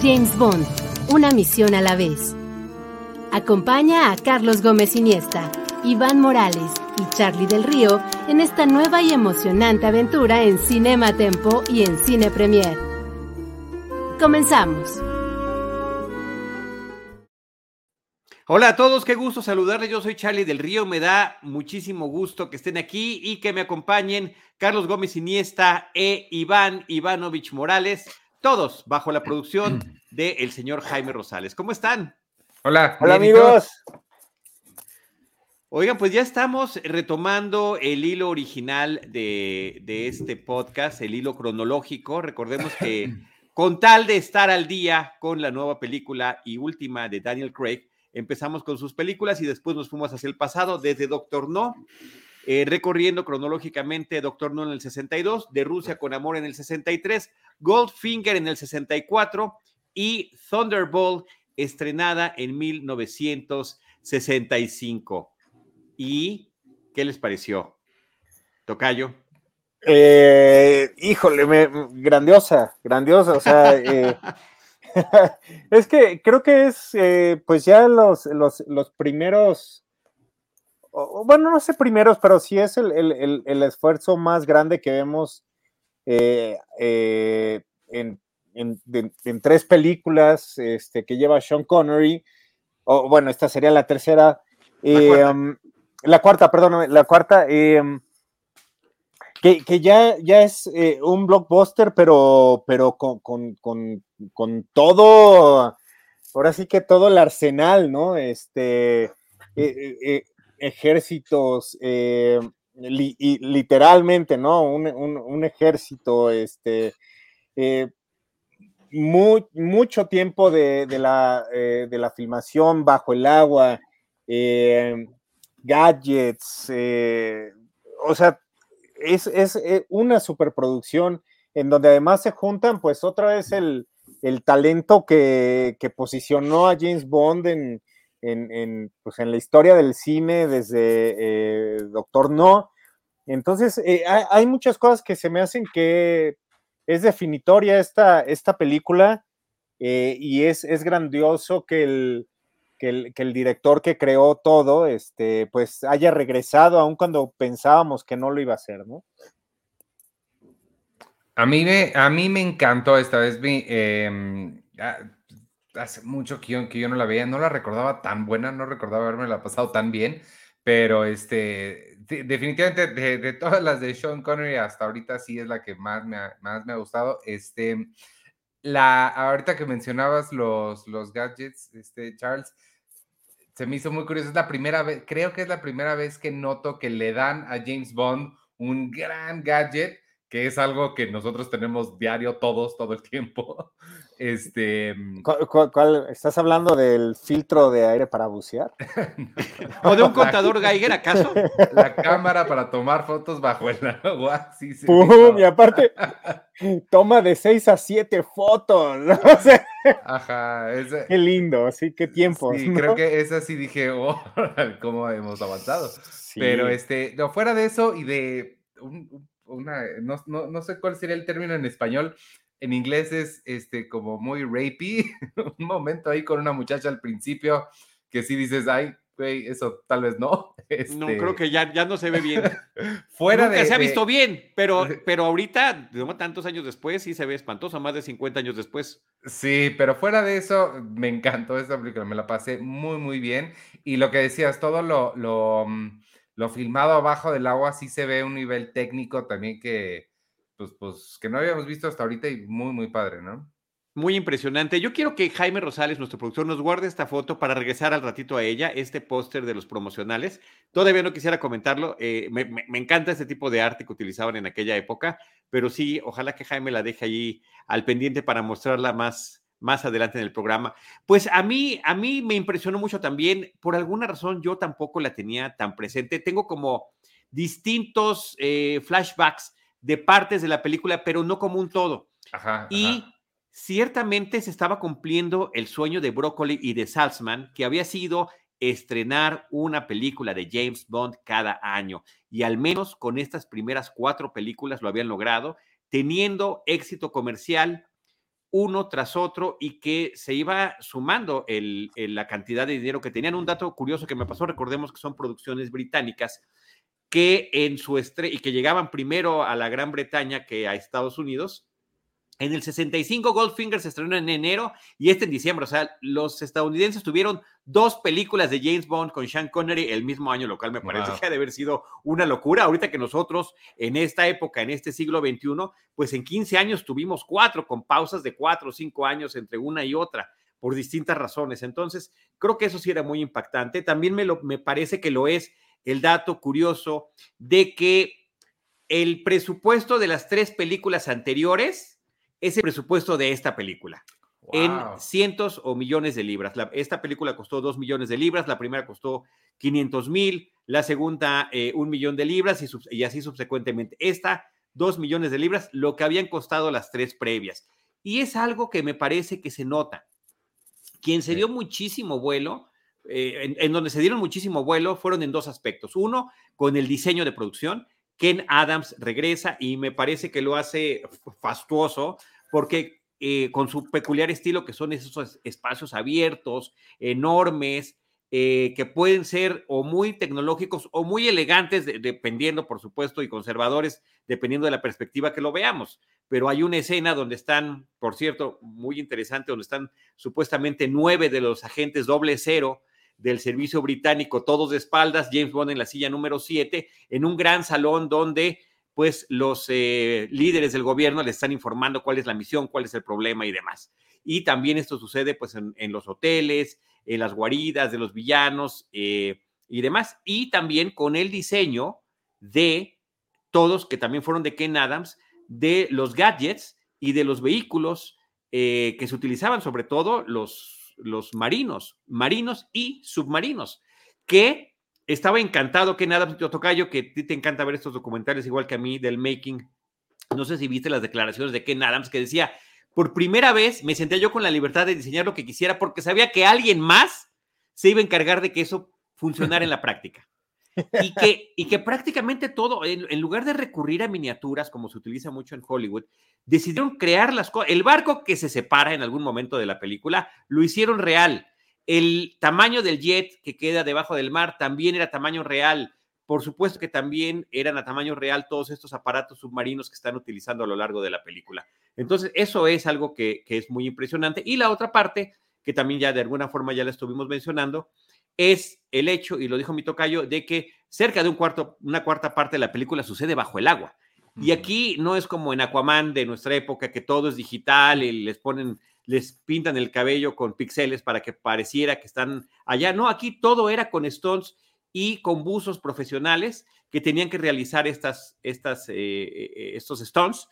James Bond, una misión a la vez. Acompaña a Carlos Gómez Iniesta, Iván Morales y Charlie del Río en esta nueva y emocionante aventura en Cinema Tempo y en Cine Premier. Comenzamos. Hola a todos, qué gusto saludarles. Yo soy Charlie del Río. Me da muchísimo gusto que estén aquí y que me acompañen Carlos Gómez Iniesta e Iván Ivanovich Morales, todos bajo la producción del señor Jaime Rosales. ¿Cómo están? Hola, hola amigos. Oigan, pues ya estamos retomando el hilo original de, de este podcast, el hilo cronológico. Recordemos que con tal de estar al día con la nueva película y última de Daniel Craig, empezamos con sus películas y después nos fuimos hacia el pasado, desde Doctor No, eh, recorriendo cronológicamente Doctor No en el 62, de Rusia con Amor en el 63, Goldfinger en el 64 y Thunderbolt estrenada en 1965. ¿Y qué les pareció? Tocayo. Eh, híjole, me, grandiosa, grandiosa, o sea, eh, es que creo que es, pues ya los, los, los primeros, o, bueno, no sé primeros, pero sí es el, el, el esfuerzo más grande que vemos eh, eh, en, en, en, tres películas este, que lleva Sean Connery, o bueno, esta sería la tercera, la cuarta, um, la cuarta perdón, la cuarta. Um, que, que, ya, ya es eh, un blockbuster, pero, pero con, con, con, con, todo, ahora sí que todo el arsenal, ¿no? Este, eh, eh, ejércitos, li, y, literalmente, ¿no? Un, un, ejército, este, muy, mucho tiempo de, de la, de la filmación bajo el agua, gadgets, o sea, es, es, es, una superproducción en donde además se juntan pues otra vez el, el talento que, que, posicionó a James Bond en, en, en, pues en la historia del cine desde eh, Doctor No. Entonces, eh, hay, muchas cosas que se me hacen que es definitoria esta, esta película eh, y es, es grandioso que el, que el, que el, director que creó todo, este, pues haya regresado, aun cuando pensábamos que no lo iba a hacer, ¿no? A mí me, a mí me encantó esta vez, mi, eh, hace mucho que yo, que yo, no la veía, no la recordaba tan buena, no recordaba haberme la pasado tan bien, pero este, definitivamente de, de, todas las de Sean Connery hasta ahorita sí es la que más me ha, más me ha gustado. Este, la, ahorita que mencionabas los, los gadgets, este, Charles, se me hizo muy curioso. Es la primera vez, creo que es la primera vez que noto que le dan a James Bond un gran gadget, que es algo que nosotros tenemos diario todos, todo el tiempo. Este. ¿Cuál, cuál, cuál estás hablando del filtro de aire para bucear? ¿O de un contador Geiger, acaso? La cámara para tomar fotos bajo el agua. Sí, sí, ¡Pum! Y aparte, toma de 6 a 7 fotos. ¿no? O sea, Ajá. Ese, qué lindo, sí, qué tiempo. Sí, ¿no? creo que esa sí dije, oh, cómo hemos avanzado. Sí. Pero este, no, fuera de eso y de un, una, no, no, no sé cuál sería el término en español, en inglés es este como muy rapey, un momento ahí con una muchacha al principio que sí dices, ay, güey, eso tal vez no. Este... No, creo que ya, ya no se ve bien. Fuera Nunca de, se ha visto de... bien, pero, pero ahorita, tantos años después, sí se ve espantoso, más de 50 años después. Sí, pero fuera de eso, me encantó esta película, me la pasé muy, muy bien. Y lo que decías, todo lo, lo, lo filmado abajo del agua sí se ve un nivel técnico también que, pues, pues, que no habíamos visto hasta ahorita y muy, muy padre, ¿no? Muy impresionante. Yo quiero que Jaime Rosales, nuestro productor, nos guarde esta foto para regresar al ratito a ella, este póster de los promocionales. Todavía no quisiera comentarlo. Eh, me, me, me, encanta este tipo de arte que utilizaban en aquella época, pero sí, ojalá que Jaime la deje allí al pendiente para mostrarla más, más adelante en el programa. Pues a mí, a mí me impresionó mucho también, por alguna razón yo tampoco la tenía tan presente. Tengo como distintos eh, flashbacks de partes de la película, pero no como un todo. y ciertamente se estaba cumpliendo el sueño de Broccoli y de Salzman, que había sido estrenar una película de James Bond cada año. Y al menos con estas primeras cuatro películas lo habían logrado, teniendo éxito comercial uno tras otro y que se iba sumando la cantidad de dinero que tenían. Un dato curioso que me pasó, recordemos que son producciones británicas que en su y que llegaban primero a la Gran Bretaña que a Estados Unidos en el 65 Goldfinger se estrenó en enero y este en diciembre. O sea, los estadounidenses tuvieron dos películas de James Bond con Sean Connery el mismo año, lo cual me parece que ha de haber sido una locura. Ahorita que nosotros en esta época, en este siglo XXI, pues en 15 años tuvimos cuatro, con pausas de cuatro o cinco años entre una y otra por distintas razones. Entonces, creo que eso sí era muy impactante. También me, lo, me parece que lo es el dato curioso de que el presupuesto de las tres películas anteriores ese presupuesto de esta película. En cientos o millones de libras. esta película costó dos millones de libras, la primera costó 500 mil, la segunda eh, un millón de libras y, y, así subsecuentemente. Esta, dos millones de libras, lo que habían costado las tres previas. Y es algo que me parece que se nota. Quien se dio muchísimo vuelo, eh, en, donde se dieron muchísimo vuelo, fueron en dos aspectos. Uno, con el diseño de producción. Ken Adams regresa y me parece que lo hace fastuoso porque eh, con su peculiar estilo, que son esos espacios abiertos, enormes, eh, que pueden ser o muy tecnológicos o muy elegantes, dependiendo, por supuesto, y conservadores, dependiendo de la perspectiva que lo veamos. Pero hay una escena donde están, por cierto, muy interesante, donde están supuestamente nueve de los agentes doble cero del servicio británico, todos de espaldas, James Bond en la silla número siete, en un gran salón donde pues los eh, líderes del gobierno le están informando cuál es la misión, cuál es el problema y demás. Y también esto sucede pues en, los hoteles, en las guaridas de los villanos eh, y demás. Y también con el diseño de todos, que también fueron de Ken Adams, de los gadgets y de los vehículos eh, que se utilizaban, sobre todo los, los marinos, marinos y submarinos, que estaba encantado que nada, Tocayo, que a ti te encanta ver estos documentales igual que a mí del making. No sé si viste las declaraciones de Ken Adams que decía, por primera vez me senté yo con la libertad de diseñar lo que quisiera porque sabía que alguien más se iba a encargar de que eso funcionara en la práctica. Y que, y que prácticamente todo, en, lugar de recurrir a miniaturas, como se utiliza mucho en Hollywood, decidieron crear las cosas. El barco que se separa en algún momento de la película, lo hicieron real el tamaño del jet que queda debajo del mar también era tamaño real. Por supuesto que también eran a tamaño real todos estos aparatos submarinos que están utilizando a lo largo de la película. Entonces, eso es algo que, es muy impresionante. Y la otra parte, que también ya de alguna forma ya la estuvimos mencionando, es el hecho, y lo dijo mi tocayo, de que cerca de un cuarto, una cuarta parte de la película sucede bajo el agua. Y aquí no es como en Aquaman de nuestra época, que todo es digital y les ponen les pintan el cabello con píxeles para que pareciera que están allá. No, aquí todo era con stones y con buzos profesionales que tenían que realizar estas, estas, eh, eh, estos stones,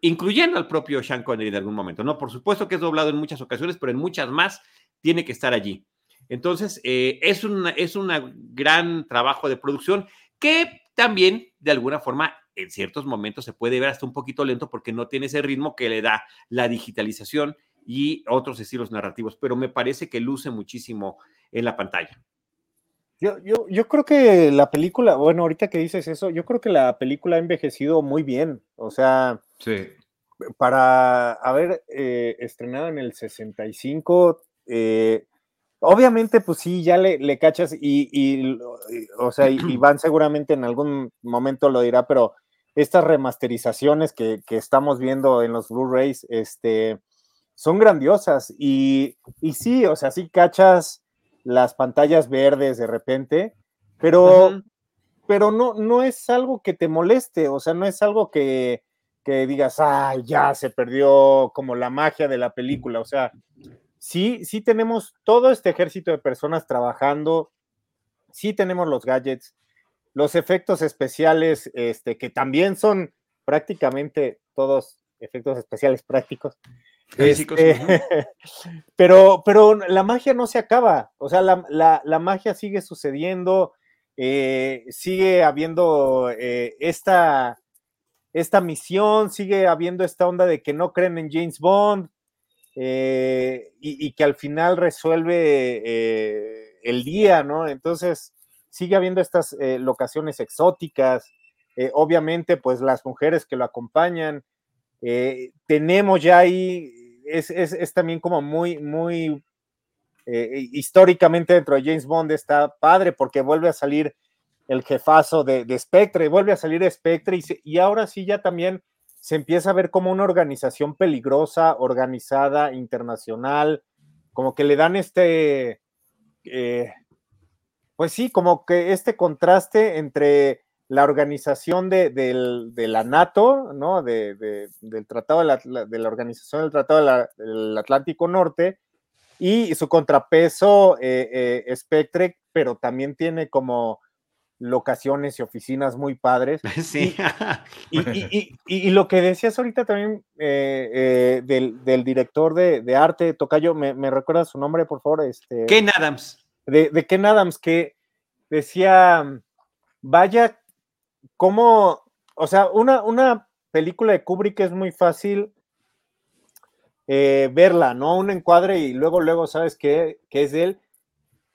incluyendo al propio Sean Connery en algún momento. No, por supuesto que es doblado en muchas ocasiones, pero en muchas más tiene que estar allí. Entonces, eh, es, un es gran trabajo de producción que también, de alguna forma, en ciertos momentos se puede ver hasta un poquito lento porque no tiene ese ritmo que le da la digitalización y otros estilos narrativos, pero me parece que luce muchísimo en la pantalla. Yo, yo, yo, creo que la película, bueno, ahorita que dices eso, yo creo que la película ha envejecido muy bien. O sea, sí. para haber eh, estrenado en el 65, eh, obviamente, pues sí, ya le, le cachas y, o sea, Iván seguramente en algún momento lo dirá, pero estas remasterizaciones que, que estamos viendo en los Blu-rays, este, son grandiosas y, sí, o sea, sí cachas las pantallas verdes de repente, pero, pero no, no es algo que te moleste, o sea, no es algo que, que digas, ay, ya se perdió como la magia de la película, o sea, sí, sí tenemos todo este ejército de personas trabajando, sí tenemos los gadgets, los efectos especiales, este, que también son prácticamente todos efectos especiales prácticos. Este, pero, pero la magia no se acaba, o sea, la, la, la magia sigue sucediendo, eh, sigue habiendo eh, esta, esta misión, sigue habiendo esta onda de que no creen en James Bond eh, y, que al final resuelve el día, ¿no? Entonces, sigue habiendo estas locaciones exóticas, obviamente, pues las mujeres que lo acompañan. tenemos ya ahí es, es, es también como muy, muy eh, históricamente dentro de James Bond está padre porque vuelve a salir el jefazo de, de Spectre, vuelve a salir Spectre y, ahora sí ya también se empieza a ver como una organización peligrosa, organizada, internacional, como que le dan este, eh, pues sí, como que este contraste entre la organización de, de, de la NATO, ¿no? De, del Tratado de la, de la, Organización del Tratado del Atlántico Norte y su contrapeso eh, eh, Spectre, pero también tiene como locaciones y oficinas muy padres. Sí. Y, y, y, y lo que decías ahorita también eh, del, del, director de, arte, Tocayo, ¿me, ¿me recuerdas su nombre, por favor? Este, Ken Adams. De, de Ken Adams, que decía, vaya cómo, o sea, una, una película de Kubrick es muy fácil eh, verla, ¿no? Un encuadre y luego, luego sabes que, que, es de él.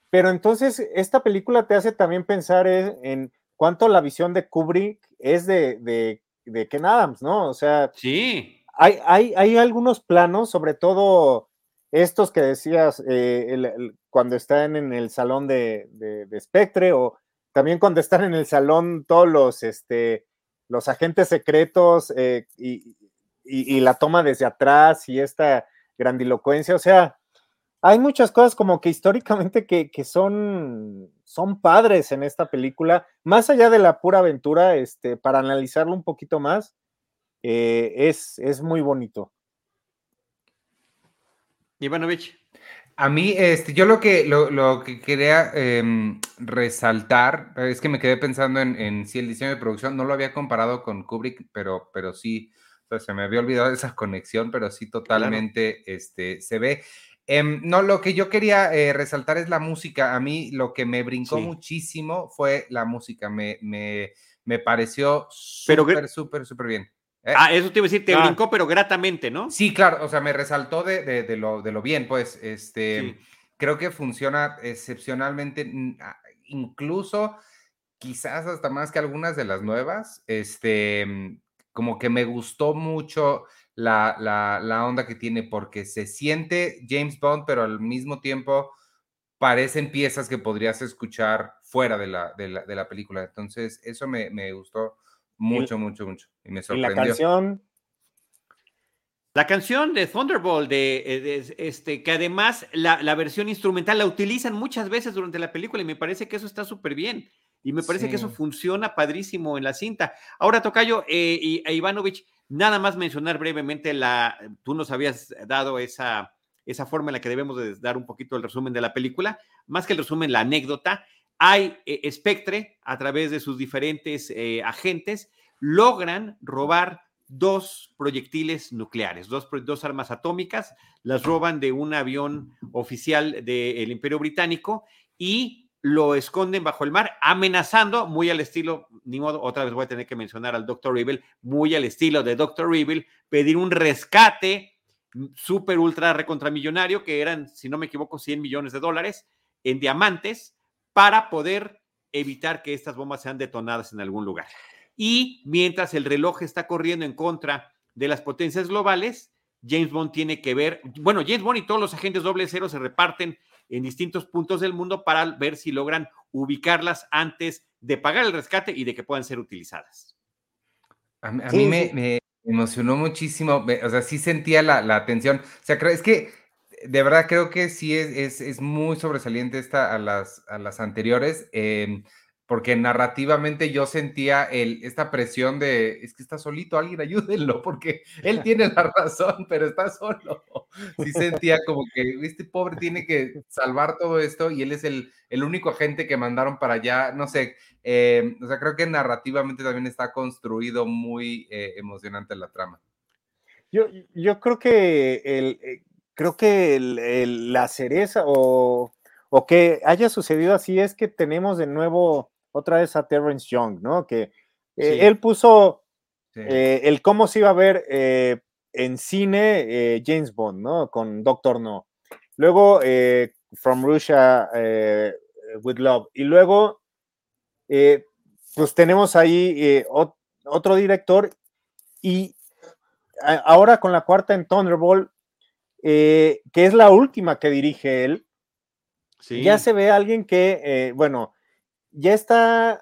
Pero entonces, esta película te hace también pensar en, en cuánto la visión de Kubrick es de, de, de, Ken Adams, ¿no? O sea, sí. hay, hay, hay algunos planos, sobre todo estos que decías eh, el, el, cuando están en el salón de, de Spectre o también cuando están en el salón todos los, este, los agentes secretos eh, y, y, y, la toma desde atrás y esta grandilocuencia, o sea, hay muchas cosas como que históricamente que, que son, son padres en esta película, más allá de la pura aventura, este, para analizarlo un poquito más, eh, es, es muy bonito. Ivanovich. A mí, este, yo lo que, lo, lo que quería eh, resaltar es que me quedé pensando en, en, si el diseño de producción no lo había comparado con Kubrick, pero, pero sí, o sea, se me había olvidado esa conexión, pero sí totalmente claro. este, se ve. Eh, no, lo que yo quería eh, resaltar es la música. A mí lo que me brincó sí. muchísimo fue la música. Me, me, me pareció súper, súper, súper bien. ¿Eh? Ah, eso te iba a decir, te ah. brincó, pero gratamente, ¿no? Sí, claro, o sea, me resaltó de, de, de, lo, de lo, bien, pues, este, sí. creo que funciona excepcionalmente, incluso quizás hasta más que algunas de las nuevas, este, como que me gustó mucho la, la, la onda que tiene, porque se siente James Bond, pero al mismo tiempo parecen piezas que podrías escuchar fuera de la, de la, de la película, entonces eso me, me gustó mucho, mucho, mucho. Y me sorprendió. ¿Y la canción. La canción de Thunderbolt, de, de, este, que además la, la, versión instrumental la utilizan muchas veces durante la película y me parece que eso está súper bien. Y me parece sí. que eso funciona padrísimo en la cinta. Ahora, Tocayo eh, y e Ivanovich, nada más mencionar brevemente la. Tú nos habías dado esa, esa forma en la que debemos de dar un poquito el resumen de la película. Más que el resumen, la anécdota hay eh, Spectre, a través de sus diferentes eh, agentes, logran robar dos proyectiles nucleares, dos, dos, armas atómicas, las roban de un avión oficial del Imperio Británico y lo esconden bajo el mar, amenazando, muy al estilo, ni modo, otra vez voy a tener que mencionar al Dr. Evil, muy al estilo de Dr. Evil, pedir un rescate súper ultra recontramillonario, que eran, si no me equivoco, 100 millones de dólares en diamantes, para poder evitar que estas bombas sean detonadas en algún lugar. Y mientras el reloj está corriendo en contra de las potencias globales, James Bond tiene que ver, bueno, James Bond y todos los agentes doble cero se reparten en distintos puntos del mundo para ver si logran ubicarlas antes de pagar el rescate y de que puedan ser utilizadas. A, a sí, mí me, me, emocionó muchísimo, o sea, sí sentía la, la atención, o sea, es que de verdad creo que sí es, es, es muy sobresaliente esta a las, a las anteriores, eh, porque narrativamente yo sentía el, esta presión de, es que está solito, alguien ayúdenlo, porque él tiene la razón, pero está solo. Sí sentía como que este pobre tiene que salvar todo esto y él es el, el único agente que mandaron para allá, no sé, eh, o sea, creo que narrativamente también está construido muy eh, emocionante la trama. Yo, yo creo que el, eh, creo que el, la cereza o, o, que haya sucedido así es que tenemos de nuevo otra vez a Terrence Young, ¿no? Que eh, él puso eh, el cómo se iba a ver en cine James Bond, ¿no? Con Doctor No. Luego From Russia with Love. Y luego, pues tenemos ahí otro director y ahora con la cuarta en Thunderbolt, eh, que es la última que dirige él, ya se ve alguien que, eh, bueno, ya está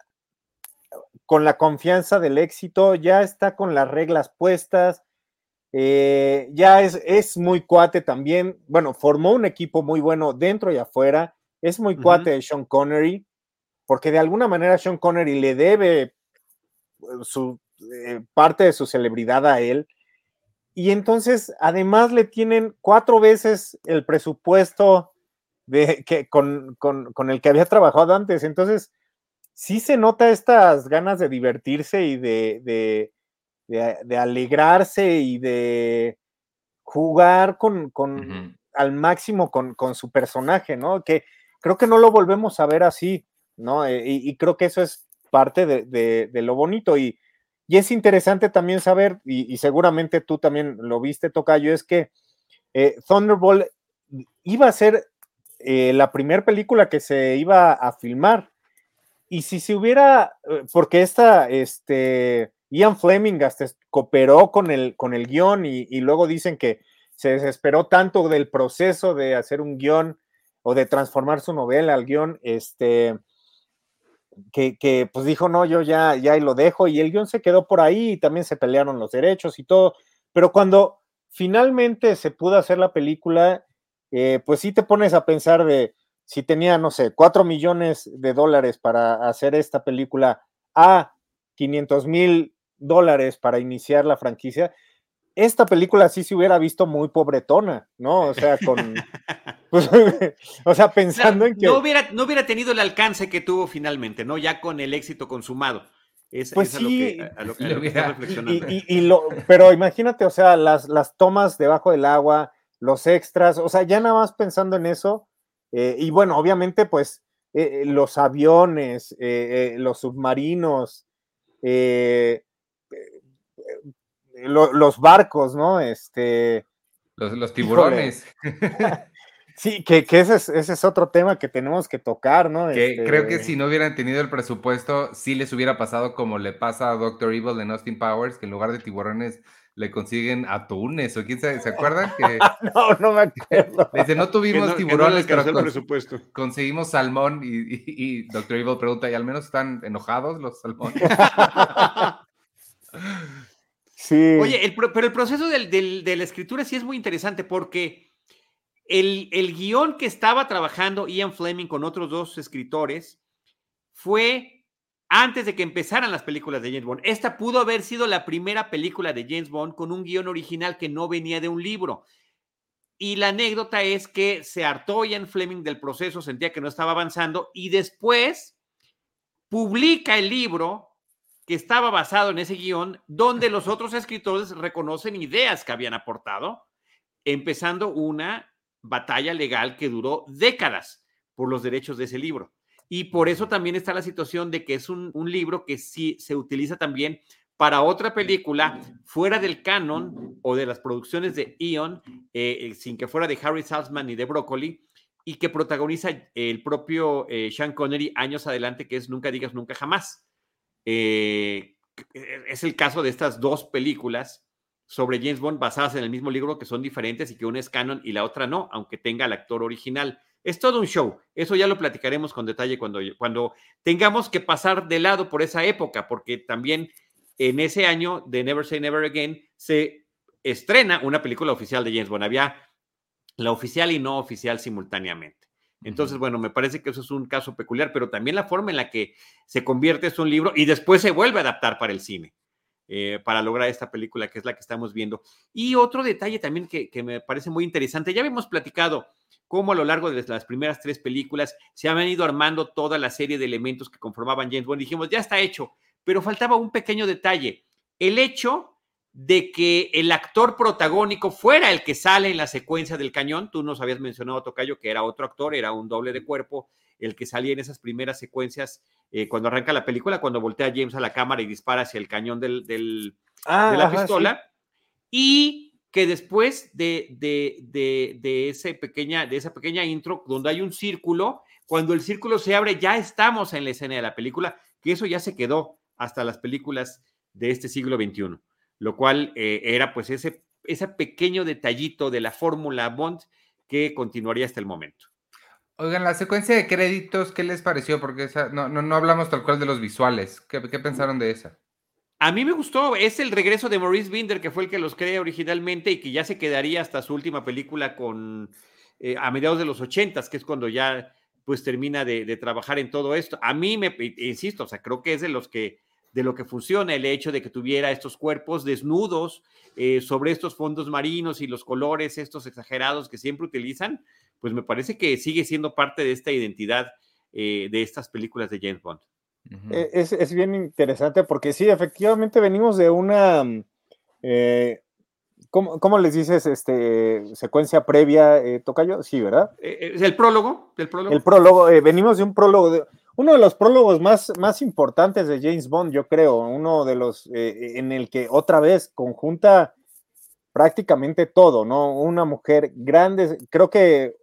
con la confianza del éxito, ya está con las reglas puestas, eh, ya es, es, muy cuate también, bueno, formó un equipo muy bueno dentro y afuera, es muy cuate de Sean Connery, porque de alguna manera Sean Connery le debe su parte de su celebridad a él, y entonces, además, le tienen cuatro veces el presupuesto de, que, con, el que había trabajado antes. Entonces, sí se nota estas ganas de divertirse y de, de, alegrarse y de jugar con, al máximo con, su personaje, ¿no? Que creo que no lo volvemos a ver así, ¿no? Eh, y, y creo que eso es parte de, lo bonito. Y, y es interesante también saber, y, seguramente tú también lo viste, Tocayo, es que eh, Thunderbolt iba a ser eh, la primera película que se iba a filmar. Y si se hubiera, eh, porque esta, este, Ian Fleming hasta cooperó con el, con el guion y, luego dicen que se desesperó tanto del proceso de hacer un guion o de transformar su novela al guion, este, que, pues dijo, no, yo ya, ya y lo dejo, y el guion se quedó por ahí y también se pelearon los derechos y todo, pero cuando finalmente se pudo hacer la película, eh, pues sí te pones a pensar de si tenía, no sé, cuatro millones de dólares para hacer esta película a 500 mil dólares para iniciar la franquicia, esta película sí se hubiera visto muy pobretona, ¿no? O sea, con. Pues, o sea, pensando en que. No hubiera, no hubiera tenido el alcance que tuvo finalmente, ¿no? Ya con el éxito consumado. Es, pues sí, a lo que, reflexionando. Y, lo, pero imagínate, o sea, las, las tomas debajo del agua, los extras, o sea, ya nada más pensando en eso. Eh, y bueno, obviamente, pues eh, los aviones, eh, los submarinos, los barcos, ¿no? Este. Los, tiburones. sí, que, ese, es, otro tema que tenemos que tocar, ¿no? Que Creo que este si no hubieran tenido el presupuesto, sí les hubiera pasado como le pasa a Doctor Evil en Austin Powers, que en lugar de tiburones le consiguen atunes o quién sabe, ¿se acuerdan? Que, no, no me acuerdo. Dice, no tuvimos tiburones, pero presupuesto. conseguimos salmón y, y, y, Doctor Evil pregunta, ¿y al menos están enojados los salmones? Oye, pero el proceso de la escritura sí es muy interesante porque el, el guion que estaba trabajando Ian Fleming con otros dos escritores fue antes de que empezaran las películas de James Bond. Esta pudo haber sido la primera película de James Bond con un guion original que no venía de un libro. Y la anécdota es que se hartó Ian Fleming del proceso, sentía que no estaba avanzando y después publica el libro que estaba basado en ese guion, donde los otros escritores reconocen ideas que habían aportado, empezando una batalla legal que duró décadas por los derechos de ese libro. Y por eso también está la situación de que es un, libro que sí se utiliza también para otra película fuera del canon o de las producciones de Eon, eh, sin que fuera de Harry Salzman ni de Broccoli, y que protagoniza el propio eh, Sean Connery años adelante, que es Nunca digas nunca jamás. Eh, es el caso de estas dos películas sobre James Bond basadas en el mismo libro que son diferentes y que una es canon y la otra no, aunque tenga el actor original. Es todo un show. Eso ya lo platicaremos con detalle cuando, cuando tengamos que pasar de lado por esa época, porque también en ese año de Never Say Never Again se estrena una película oficial de James Bond. Había la oficial y no oficial simultáneamente. Entonces, bueno, me parece que eso es un caso peculiar, pero también la forma en la que se convierte es un libro y después se vuelve a adaptar para el cine, eh, para lograr esta película que es la que estamos viendo. Y otro detalle también que, me parece muy interesante, ya habíamos platicado cómo a lo largo de las primeras tres películas se han ido armando toda la serie de elementos que conformaban James Bond. Dijimos, ya está hecho, pero faltaba un pequeño detalle, el hecho de que el actor protagónico fuera el que sale en la secuencia del cañón. Tú nos habías mencionado, Tocayo, que era otro actor, era un doble de cuerpo, el que salía en esas primeras secuencias eh, cuando arranca la película, cuando voltea James a la cámara y dispara hacia el cañón del, del, Ah, de la ajá, pistola. Y que después de, de, de, de, ese pequeña, de esa pequeña intro, donde hay un círculo, cuando el círculo se abre, ya estamos en la escena de la película, que eso ya se quedó hasta las películas de este siglo XXI, lo cual eh, era pues ese, ese pequeño detallito de la fórmula Bond que continuaría hasta el momento. Oigan, la secuencia de créditos, ¿qué les pareció? Porque esa, no, no, no hablamos tal cual de los visuales. ¿Qué, pensaron de esa? A mí me gustó, es el regreso de Maurice Binder, que fue el que los crea originalmente y que ya se quedaría hasta su última película con eh, a mediados de los ochentas, que es cuando ya pues termina de, trabajar en todo esto. A mí me, insisto, o sea, creo que es de los que, de lo que funciona el hecho de que tuviera estos cuerpos desnudos eh, sobre estos fondos marinos y los colores estos exagerados que siempre utilizan, pues me parece que sigue siendo parte de esta identidad eh, de estas películas de James Bond. Uh -huh. es, es, bien interesante porque sí, efectivamente venimos de una, eh, ¿cómo, ¿cómo, les dices? Este, secuencia previa, eh, Tocayo, sí, ¿verdad? ¿Es el prólogo? ¿El prólogo? El prólogo, eh, venimos de un prólogo, de, uno de los prólogos más, más importantes de James Bond, yo creo, uno de los eh, en el que otra vez conjunta prácticamente todo, ¿no? Una mujer grande, creo que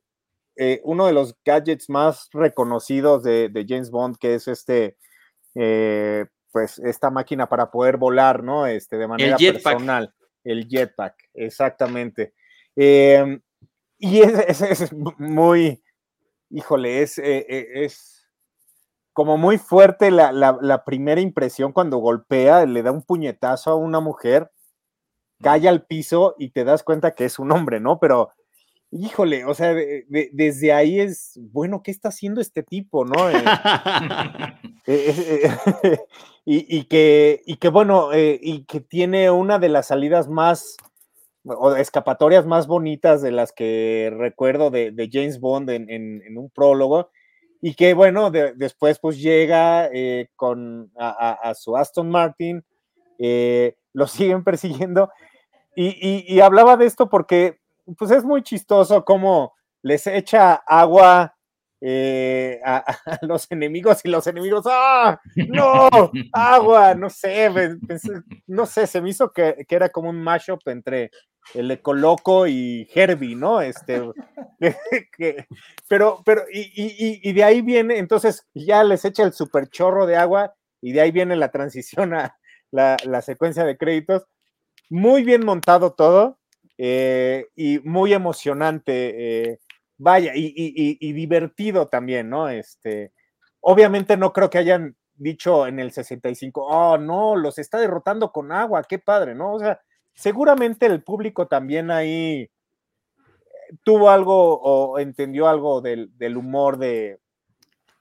eh, uno de los gadgets más reconocidos de, de James Bond, que es este, eh, pues esta máquina para poder volar, ¿no? Este, de manera el personal. El jetpack, exactamente. Eh, y es, es, es, muy, híjole, es, eh, es como muy fuerte la, la, la, primera impresión cuando golpea, le da un puñetazo a una mujer, cae al piso y te das cuenta que es un hombre, ¿no? Pero híjole, o sea, de, de, desde ahí es, bueno, ¿qué está haciendo este tipo, no? Eh, eh, eh, y, y, que, y que, bueno, y que tiene una de las salidas más, o escapatorias más bonitas de las que recuerdo de, de James Bond en, en, en, un prólogo, y que, bueno, después pues llega con a, a, a, su Aston Martin, lo siguen persiguiendo, y, y hablaba de esto porque pues es muy chistoso cómo les echa agua eh, a, a, los enemigos y los enemigos, ¡ah! ¡No! ¡Agua! No sé, pensé, no sé, se me hizo que, que, era como un mashup entre el Ecoloco y Herbie, ¿no? Este, que, pero, pero, y, y, y, de ahí viene, entonces ya les echa el super chorro de agua y de ahí viene la transición a la, la secuencia de créditos. Muy bien montado todo eh, y muy emocionante, eh, vaya, y, y, y, divertido también, ¿no? Este, obviamente no creo que hayan dicho en el 65, oh, no, los está derrotando con agua, qué padre, ¿no? O sea, seguramente el público también ahí tuvo algo o entendió algo del, del humor de,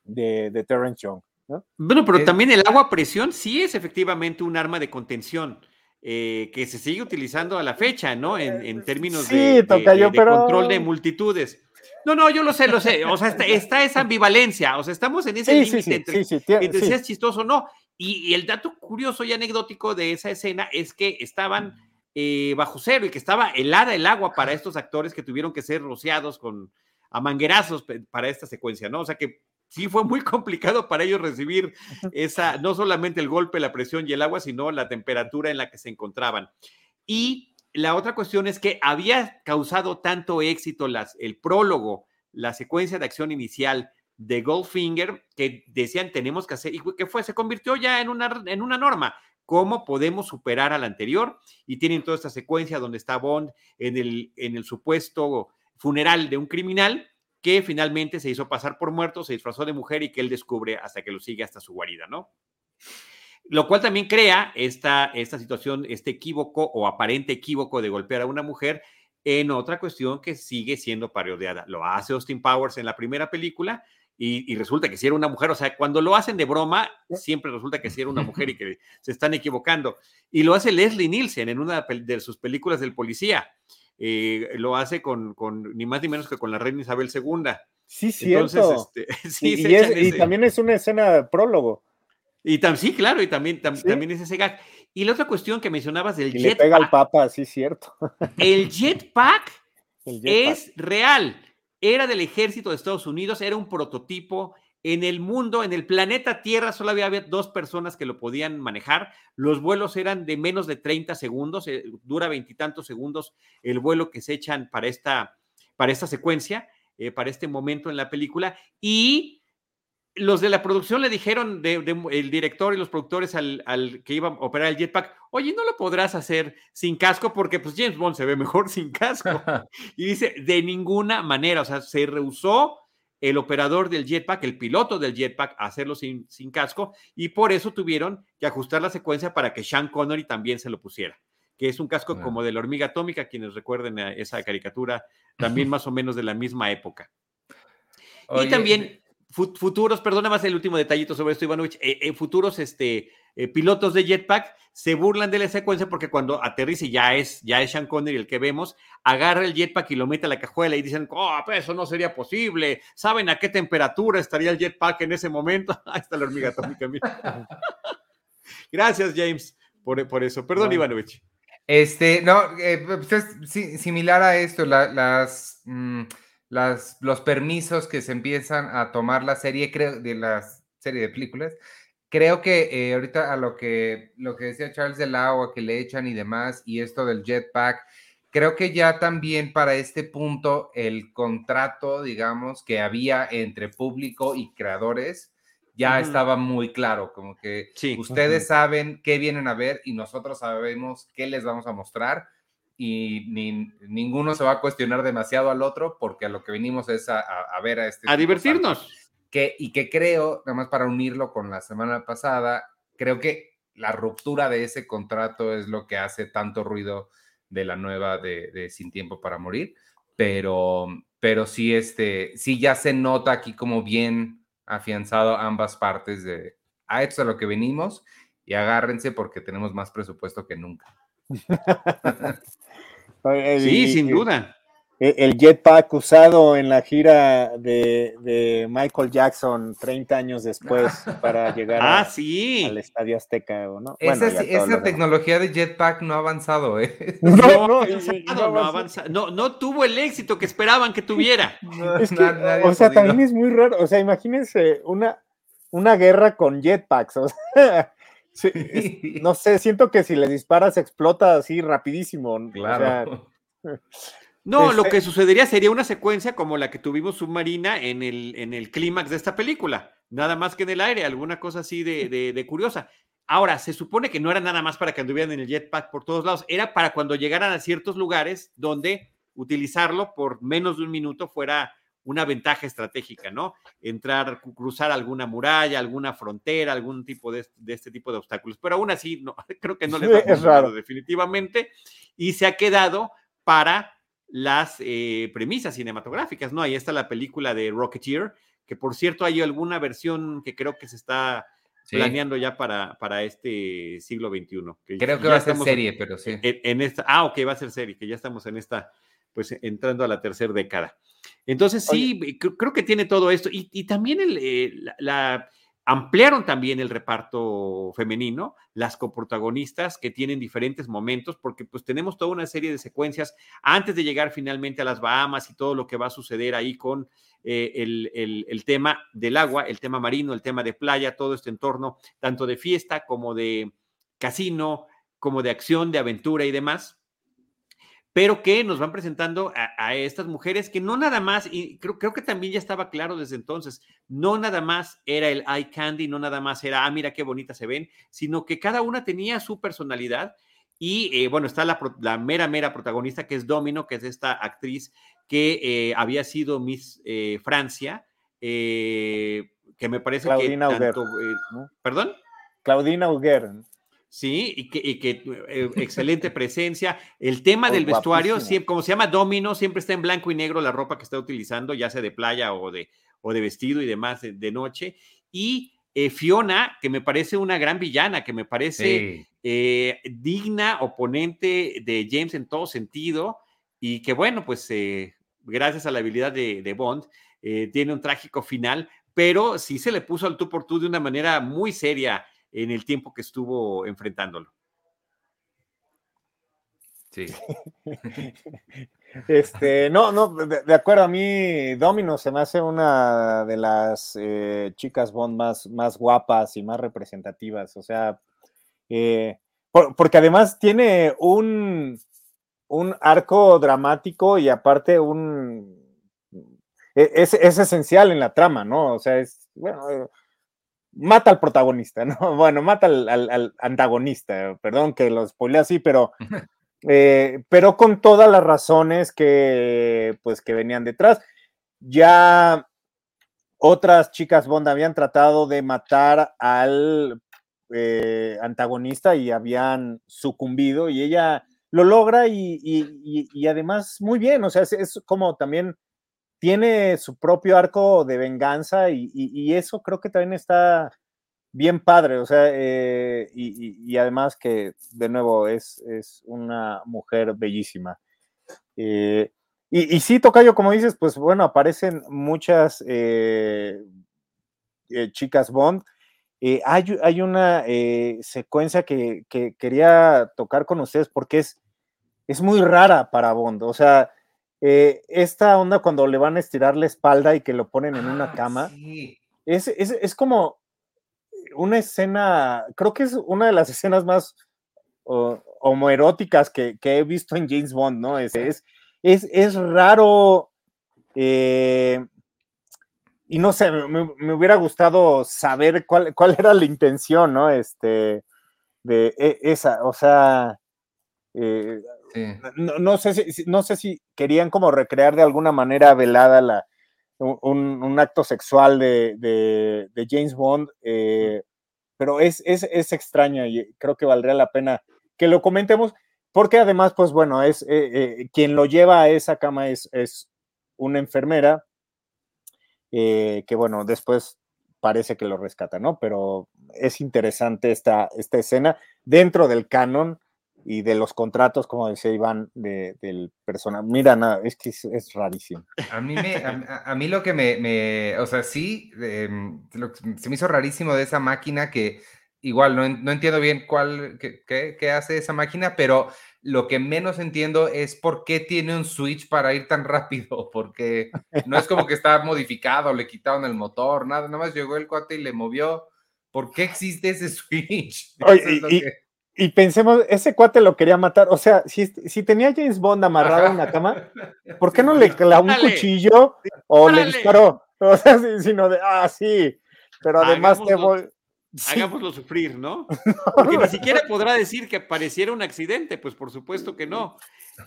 de, de Terrence Young. ¿no? Bueno, pero eh, también el agua a presión sí es efectivamente un arma de contención eh, que se sigue utilizando a la fecha, ¿no? En, en términos sí, de, de, de pero... control de multitudes. No, no, yo lo sé, lo sé. O sea, está, está esa ambivalencia. O sea, estamos en ese sí, límite sí, sí, entre, entre si es chistoso o no. Y, y, el dato curioso y anecdótico de esa escena es que estaban eh, bajo cero y que estaba helada el agua para estos actores que tuvieron que ser rociados con a manguerazos para esta secuencia, ¿no? O sea que sí fue muy complicado para ellos recibir esa, no solamente el golpe, la presión y el agua, sino la temperatura en la que se encontraban. Y la otra cuestión es que había causado tanto éxito las, el prólogo, la secuencia de acción inicial de Goldfinger, que decían tenemos que hacer, y que fue, se convirtió ya en una, en una norma. ¿Cómo podemos superar al anterior? Y tienen toda esta secuencia donde está Bond en el, en el supuesto funeral de un criminal que finalmente se hizo pasar por muerto, se disfrazó de mujer y que él descubre hasta que lo sigue hasta su guarida, ¿no? Lo cual también crea esta, esta situación, este equívoco o aparente equívoco de golpear a una mujer en otra cuestión que sigue siendo parodiada. Lo hace Austin Powers en la primera película y, y, resulta que si era una mujer, o sea, cuando lo hacen de broma, siempre resulta que si era una mujer y que se están equivocando. Y lo hace Leslie Nielsen en una de sus películas del policía. Eh, lo hace con, con, ni más ni menos que con la reina Isabel II. Sí, cierto. Entonces, este, sí, y, y, es, y, también es una escena de prólogo. Y tam, sí, claro, y también, tam, ¿Sí? también es ese gag. Y la otra cuestión que mencionabas del y le pega al jetpack. papa, sí, cierto. El jetpack El jetpack. es real. Era del ejército de Estados Unidos, era un prototipo. En el mundo, en el planeta Tierra, solo había dos personas que lo podían manejar. Los vuelos eran de menos de 30 segundos, eh, dura veintitantos segundos el vuelo que se echan para esta, para esta secuencia, eh, para este momento en la película. Y los de la producción le dijeron, de- de- el director y los productores al, al que iba a operar el jetpack, oye, no lo podrás hacer sin casco porque pues James Bond se ve mejor sin casco. Y dice, de ninguna manera, o sea, se rehusó el operador del jetpack, el piloto del jetpack, a hacerlo sin, sin casco, y por eso tuvieron que ajustar la secuencia para que Sean Connery también se lo pusiera, que es un casco como de la hormiga atómica, quienes recuerden a esa caricatura, también más o menos de la misma época. Oye, y también fu- futuros, perdona más el último detallito sobre esto, Ivanovich, eh, eh, futuros este, eh, pilotos de jetpack se burlan de la secuencia porque cuando aterrice ya es, ya es Sean Connery el que vemos, agarra el jetpack y lo mete a la cajuela y dicen, oh, pues eso no sería posible, ¿saben a qué temperatura estaría el jetpack en ese momento? Ahí está la hormiga atómica. Gracias, James, por, por eso. Perdón. Ivanovich. Este, no, eh, pues es si- similar a esto, la- las, mm, las, los permisos que se empiezan a tomar la serie, creo, de la serie de películas. Creo que eh, ahorita a lo que, lo que decía Charles del agua que le echan y demás, y esto del jetpack, creo que ya también para este punto el contrato, digamos, que había entre público y creadores, ya estaba muy claro, como que Sí. ustedes saben qué vienen a ver y nosotros sabemos qué les vamos a mostrar y ni- ninguno se va a cuestionar demasiado al otro porque a lo que venimos es a, a- a ver a este A divertirnos. Que, y que creo, nada más para unirlo con la semana pasada, creo que la ruptura de ese contrato es lo que hace tanto ruido de la nueva de, de Sin Tiempo para Morir, pero, pero sí, este, sí ya se nota aquí como bien afianzado ambas partes de a esto es a lo que venimos y agárrense porque tenemos más presupuesto que nunca. Sí, y- sin y- duda. Eh, El jetpack usado en la gira de, de Michael Jackson 30 años después para llegar Ah, a- sí. al Estadio Azteca, ¿o ¿no? esa Bueno, demás. tecnología de jetpack no ha avanzado, ¿eh? No, No, no, avanzado, no, tuvo el éxito que esperaban que tuviera. Es que, o sea, podido. también es muy raro. O sea, imagínense una, una guerra con jetpacks. O sea, sí, es- no sé, siento que si le disparas explota así rapidísimo. o sea, No, lo Este- que sucedería sería una secuencia como la que tuvimos submarina en el, en el clímax de esta película, nada más que en el aire, alguna cosa así de, de- de curiosa. Ahora, se supone que no era nada más para que anduvieran en el jetpack por todos lados, era para cuando llegaran a ciertos lugares donde utilizarlo por menos de un minuto fuera una ventaja estratégica, ¿no? Entrar, cruzar alguna muralla, alguna frontera, algún tipo de, de este tipo de obstáculos. Pero aún así, no, creo que no les funcionado raro. definitivamente y se ha quedado para las eh, premisas cinematográficas, ¿no? Ahí está la película de Rocketeer, que por cierto hay alguna versión que creo que se está Sí. planeando ya para, para este siglo XXI. que Creo que va a ser serie, pero sí. En, en esta, ah, ok, va a ser serie, que ya estamos en esta, pues entrando a la tercera década. Entonces sí, creo, creo que tiene todo esto. Y, y también el, eh, la, la- ampliaron también el reparto femenino, las coprotagonistas que tienen diferentes momentos, porque pues tenemos toda una serie de secuencias antes de llegar finalmente a las Bahamas y todo lo que va a suceder ahí con eh, el, el- el tema del agua, el tema marino, el tema de playa, todo este entorno, tanto de fiesta como de casino, como de acción, de aventura y demás pero que nos van presentando a, a, estas mujeres que no nada más, y creo, creo, que también ya estaba claro desde entonces, no nada más era el eye candy, no nada más era, ah, mira qué bonitas se ven, sino que cada una tenía su personalidad. Y eh, bueno, está la, la, mera, mera protagonista que es Domino, que es esta actriz que eh, había sido Miss eh, Francia, que me parece Claudina que Auger, tanto, ¿no? ¿Perdón? Claudina Auger. Sí, y que, y que eh, excelente presencia. El tema oh, del vestuario, siempre, como se llama domino, siempre está en blanco y negro la ropa que está utilizando, ya sea de playa o de, o de vestido y demás de, de noche. Y eh, Fiona, que me parece una gran villana, que me parece sí. eh, digna oponente de James en todo sentido, y que bueno, pues eh, gracias a la habilidad de, de Bond, eh, tiene un trágico final, pero sí se le puso al tú por tú de una manera muy seria en el tiempo que estuvo enfrentándolo. Sí. Este, no, no, de, acuerdo, a mí Domino se me hace una de las eh, chicas Bond más, más guapas y más representativas, o sea, eh, porque además tiene un, un arco dramático y aparte un... E, es, es, esencial en la trama, ¿no? O sea, es, bueno, eh, mata al protagonista, ¿no? Bueno, mata al, al, antagonista, perdón que lo spoilé así, pero, eh, pero con todas las razones que, pues, que venían detrás. Ya otras chicas Bond habían tratado de matar al eh, antagonista y habían sucumbido y ella lo logra y, y, además muy bien, o sea, es, como también tiene su propio arco de venganza y, eso creo que también está bien padre, o sea, eh, y, además que de nuevo es, es una mujer bellísima. Eh, y, sí, Tocayo, como dices, pues bueno, aparecen muchas chicas Bond, eh, hay, una eh, secuencia que, quería tocar con ustedes porque es, es muy rara para Bond. O sea, eh, esta onda cuando le van a estirar la espalda y que lo ponen en una ah, cama, es, como una escena, creo que es una de las escenas más homoeróticas que, que, he visto en James Bond, ¿no? Es, es, es, es raro y no sé, me, hubiera gustado saber cuál, cuál, era la intención, ¿no? Este, de e, esa, o sea, eh, no, sé si, no sé si querían como recrear de alguna manera velada la, un, acto sexual de, James Bond, eh, pero es, es, es, extraño y creo que valdría la pena que lo comentemos, porque además, pues bueno, es eh, quien lo lleva a esa cama es, es una enfermera eh, que bueno, después parece que lo rescata, ¿no? Pero es interesante esta, esta escena dentro del canon y de los contratos, como decía Iván, del personaje. Mira, es que es, rarísimo. A mí, me, a, mí lo que me, o sea, sí, em, se me hizo rarísimo de esa máquina que igual no, no entiendo bien cuál, qué, qué, hace esa máquina, pero lo que menos entiendo es por qué tiene un switch para ir tan rápido, porque no es como que está modificado, le quitaron el motor, nada, nada más llegó el cuate y le movió. ¿Por qué existe ese switch? y, pensemos, ese cuate lo quería matar, o sea, si, si tenía James Bond amarrado en la cama, ¿por qué no le clavó un cuchillo o le disparó? O sea, sino de, ah, sí, pero además te voy hagámoslo sufrir, ¿no? Porque ni siquiera podrá decir que pareciera un accidente, pues por supuesto que no.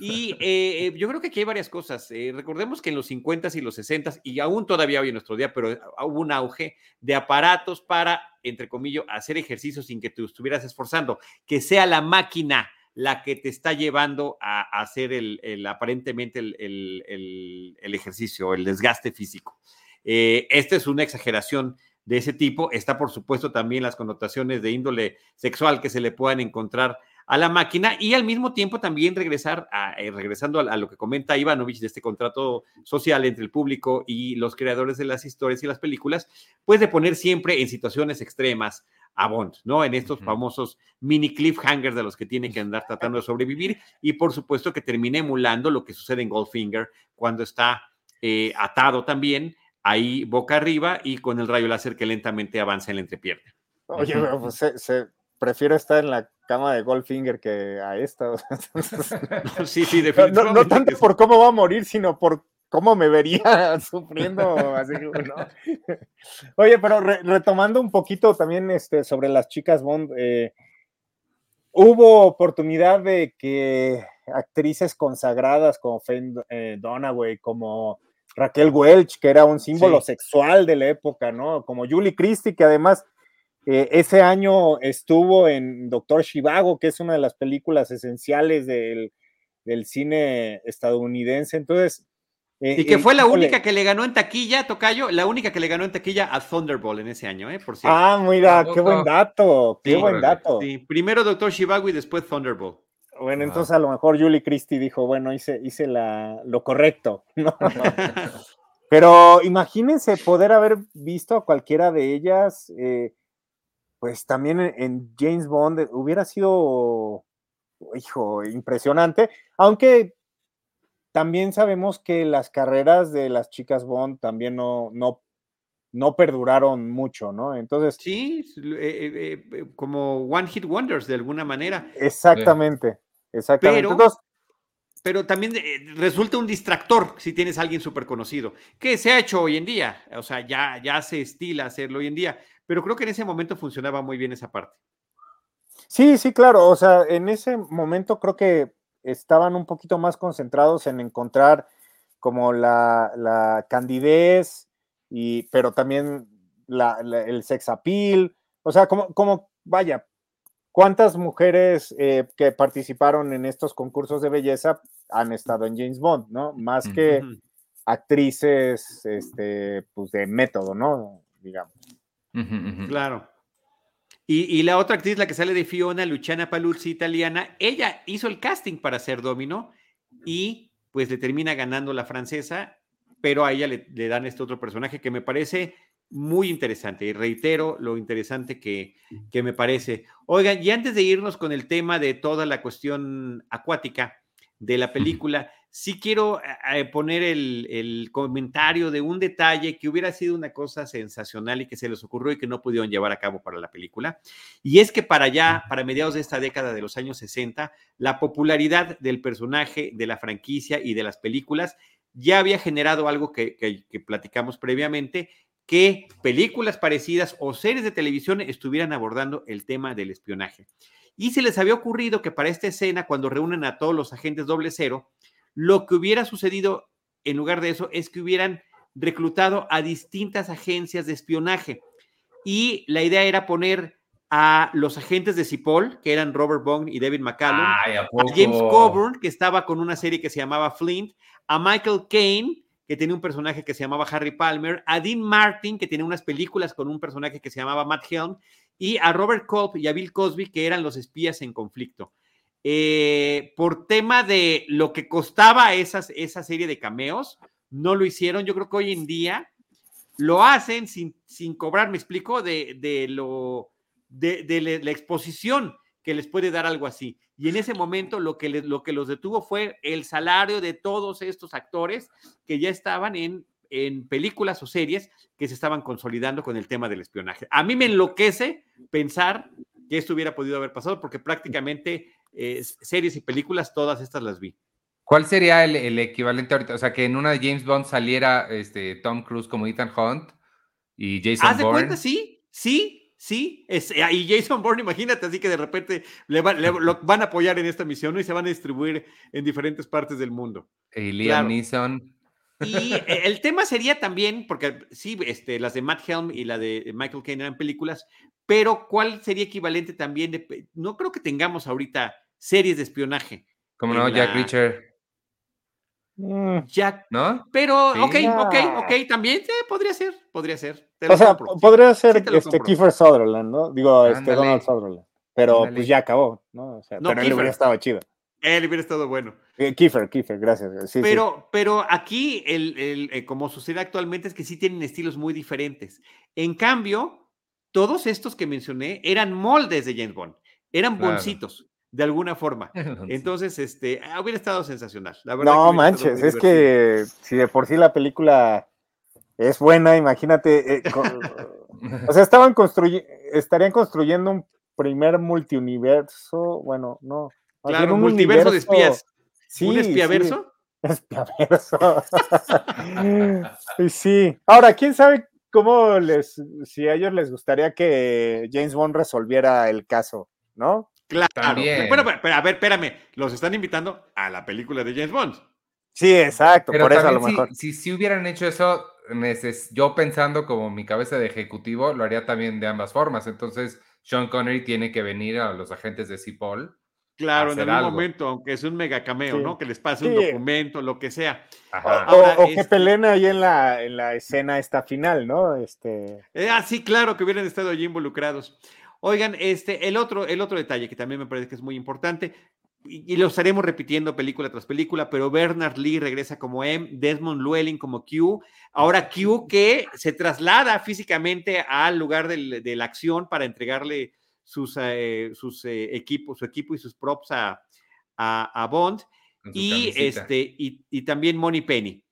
Y eh, eh, yo creo que aquí hay varias cosas. Eh, recordemos que en los 50s y los 60s, y aún todavía hoy en nuestro día, pero hubo un auge de aparatos para, entre comillas, hacer ejercicio sin que tú estuvieras esforzando, que sea la máquina la que te está llevando a, hacer el, aparentemente el, ejercicio, el desgaste físico. esta es una exageración de ese tipo. Está, por supuesto, también las connotaciones de índole sexual que se le puedan encontrar a la máquina y al mismo tiempo también regresar a, eh, regresando a, lo que comenta Ivanovich de este contrato social entre el público y los creadores de las historias y las películas, pues de poner siempre en situaciones extremas a Bond, ¿no? En estos famosos mini cliffhangers de los que tiene que andar tratando de sobrevivir y por supuesto que termine emulando lo que sucede en Goldfinger cuando está eh, atado también ahí boca arriba y con el rayo láser que lentamente avanza en la entrepierna. Oye, pues se, prefiero estar en la cama de Goldfinger que a esta. sí, sí, definitivamente. No, tanto por cómo va a morir, sino por cómo me vería sufriendo. Así, Oye, pero retomando un poquito también este, sobre las chicas Bond, eh, hubo oportunidad de que actrices consagradas como Faye eh, Donaway, como Raquel Welch, que era un símbolo sexual de la época, ¿no? Como Julie Christie, que además eh, ese año estuvo en Doctor Shivago, que es una de las películas esenciales del, cine estadounidense. Entonces. Eh, y que fue la única que le ganó en taquilla, Tocayo, la única que le ganó en taquilla a Thunderbolt en ese año, ¿eh? Por cierto. Ah, mira, qué buen dato, qué buen dato. Sí, primero Doctor Shivago y después Thunderbolt. Bueno, entonces a lo mejor Julie Christie dijo, bueno, hice, hice la, lo correcto, ¿no? Pero imagínense poder haber visto a cualquiera de ellas, eh, pues también en, James Bond hubiera sido hijo, impresionante, aunque también sabemos que las carreras de las chicas Bond también no, no, no perduraron mucho, ¿no? Entonces. Sí, eh, eh, como One Hit Wonders de alguna manera. Exactamente, exactamente. Pero, pero también resulta un distractor si tienes a alguien súper conocido, que se ha hecho hoy en día, o sea, ya, ya se estila hacerlo hoy en día, pero creo que en ese momento funcionaba muy bien esa parte. Sí, sí, claro. O sea, en ese momento creo que estaban un poquito más concentrados en encontrar como la, la candidez, y, pero también el sex appeal. O sea, como, como vaya, ¿cuántas mujeres eh, que participaron en estos concursos de belleza han estado en James Bond, ¿no? Más que actrices este, pues de método, ¿no? Digamos. Claro. Y, la otra actriz, la que sale de Fiona, Luciana Paluzzi, italiana, ella hizo el casting para ser Domino y pues le termina ganando la francesa, pero a ella le, dan este otro personaje que me parece muy interesante. Y reitero lo interesante que, que me parece. Oigan, y antes de irnos con el tema de toda la cuestión acuática de la película, sí quiero eh, eh, poner el, comentario de un detalle que hubiera sido una cosa sensacional y que se les ocurrió y que no pudieron llevar a cabo para la película. Y es que para allá, para mediados de esta década de los años 60, la popularidad del personaje, de la franquicia y de las películas ya había generado algo que, que platicamos previamente, que películas parecidas o series de televisión estuvieran abordando el tema del espionaje. Y se les había ocurrido que para esta escena, cuando reúnen a todos los agentes doble cero, lo que hubiera sucedido en lugar de eso es que hubieran reclutado a distintas agencias de espionaje y la idea era poner a los agentes de Cipoll, que eran Robert Bond y David McCallum, a, James Coburn, que estaba con una serie que se llamaba Flint, a Michael Caine, que tenía un personaje que se llamaba Harry Palmer, a Dean Martin, que tenía unas películas con un personaje que se llamaba Matt Helm, y a Robert Culp y a Bill Cosby, que eran los espías en conflicto. Eh, por tema de lo que costaba esas, esa serie de cameos, no lo hicieron. Yo creo que hoy en día lo hacen sin, sin cobrar, me explico, de, lo, de, la exposición que les puede dar algo así. Y en ese momento lo que, lo que los detuvo fue el salario de todos estos actores que ya estaban en, en películas o series que se estaban consolidando con el tema del espionaje. A mí me enloquece pensar que esto hubiera podido haber pasado porque prácticamente eh, series y películas, todas estas las vi. ¿Cuál sería el, equivalente ahorita? O sea, que en una de James Bond saliera este, Tom Cruise como Ethan Hunt y Jason ¿Haz de cuenta? Sí, sí, sí. Es, ah, y Jason Bourne, imagínate, así que de repente le, lo van a apoyar en esta misión y se van a distribuir en diferentes partes del mundo. Y Liam Neeson. Y eh, el tema sería también, porque sí, este, las de Matt Helm y la de Michael Caine eran películas, pero ¿cuál sería equivalente también de, no creo que tengamos ahorita series de espionaje. Como no, Jack Reacher. Mm. Jack, ¿no? Pero, ok, ok, ok, también podría ser, podría ser. o sea, podría ser este Kiefer Sutherland, ¿no? Digo, este Donald Sutherland. Pero pues ya acabó, ¿no? O sea, pero él hubiera estado chido. Él hubiera estado bueno. Eh, Kiefer, Kiefer, gracias. pero, pero aquí, el, el, eh, como sucede actualmente, es que sí tienen estilos muy diferentes. En cambio, todos estos que mencioné eran moldes de James Bond, eran boncitos de alguna forma. Entonces, este, ah, hubiera estado sensacional. no manches, es que si de por sí la película es buena, imagínate, eh, o sea, estaban construyendo, estarían construyendo un primer multiuniverso, bueno, no. Claro, un multiverso de espías. Sí, ¿Un espiaverso? Sí, espiaverso. sí. Ahora, ¿quién sabe cómo les, si a ellos les gustaría que James Bond resolviera el caso, ¿no? Claro. Bueno, pero, a ver, espérame. Los están invitando a la película de James Bond. Sí, exacto. por eso a lo mejor. Si, si, hubieran hecho eso, yo pensando como mi cabeza de ejecutivo, lo haría también de ambas formas. Entonces, Sean Connery tiene que venir a los agentes de Cipoll. Claro, en algún momento, aunque es un mega cameo, ¿no? Que les pase un documento, lo que sea. o, que este peleen ahí en la, en la escena esta final, ¿no? Este... Eh, ah, sí, claro, que hubieran estado allí involucrados. Oigan, este, el otro, el otro detalle que también me parece que es muy importante, y, lo estaremos repitiendo película tras película, pero Bernard Lee regresa como M, Desmond Llewellyn como Q, ahora Q que se traslada físicamente al lugar de la acción para entregarle sus, eh, sus eh, equipos, su equipo y sus props a, a, Bond y, este, y, también Money Penny.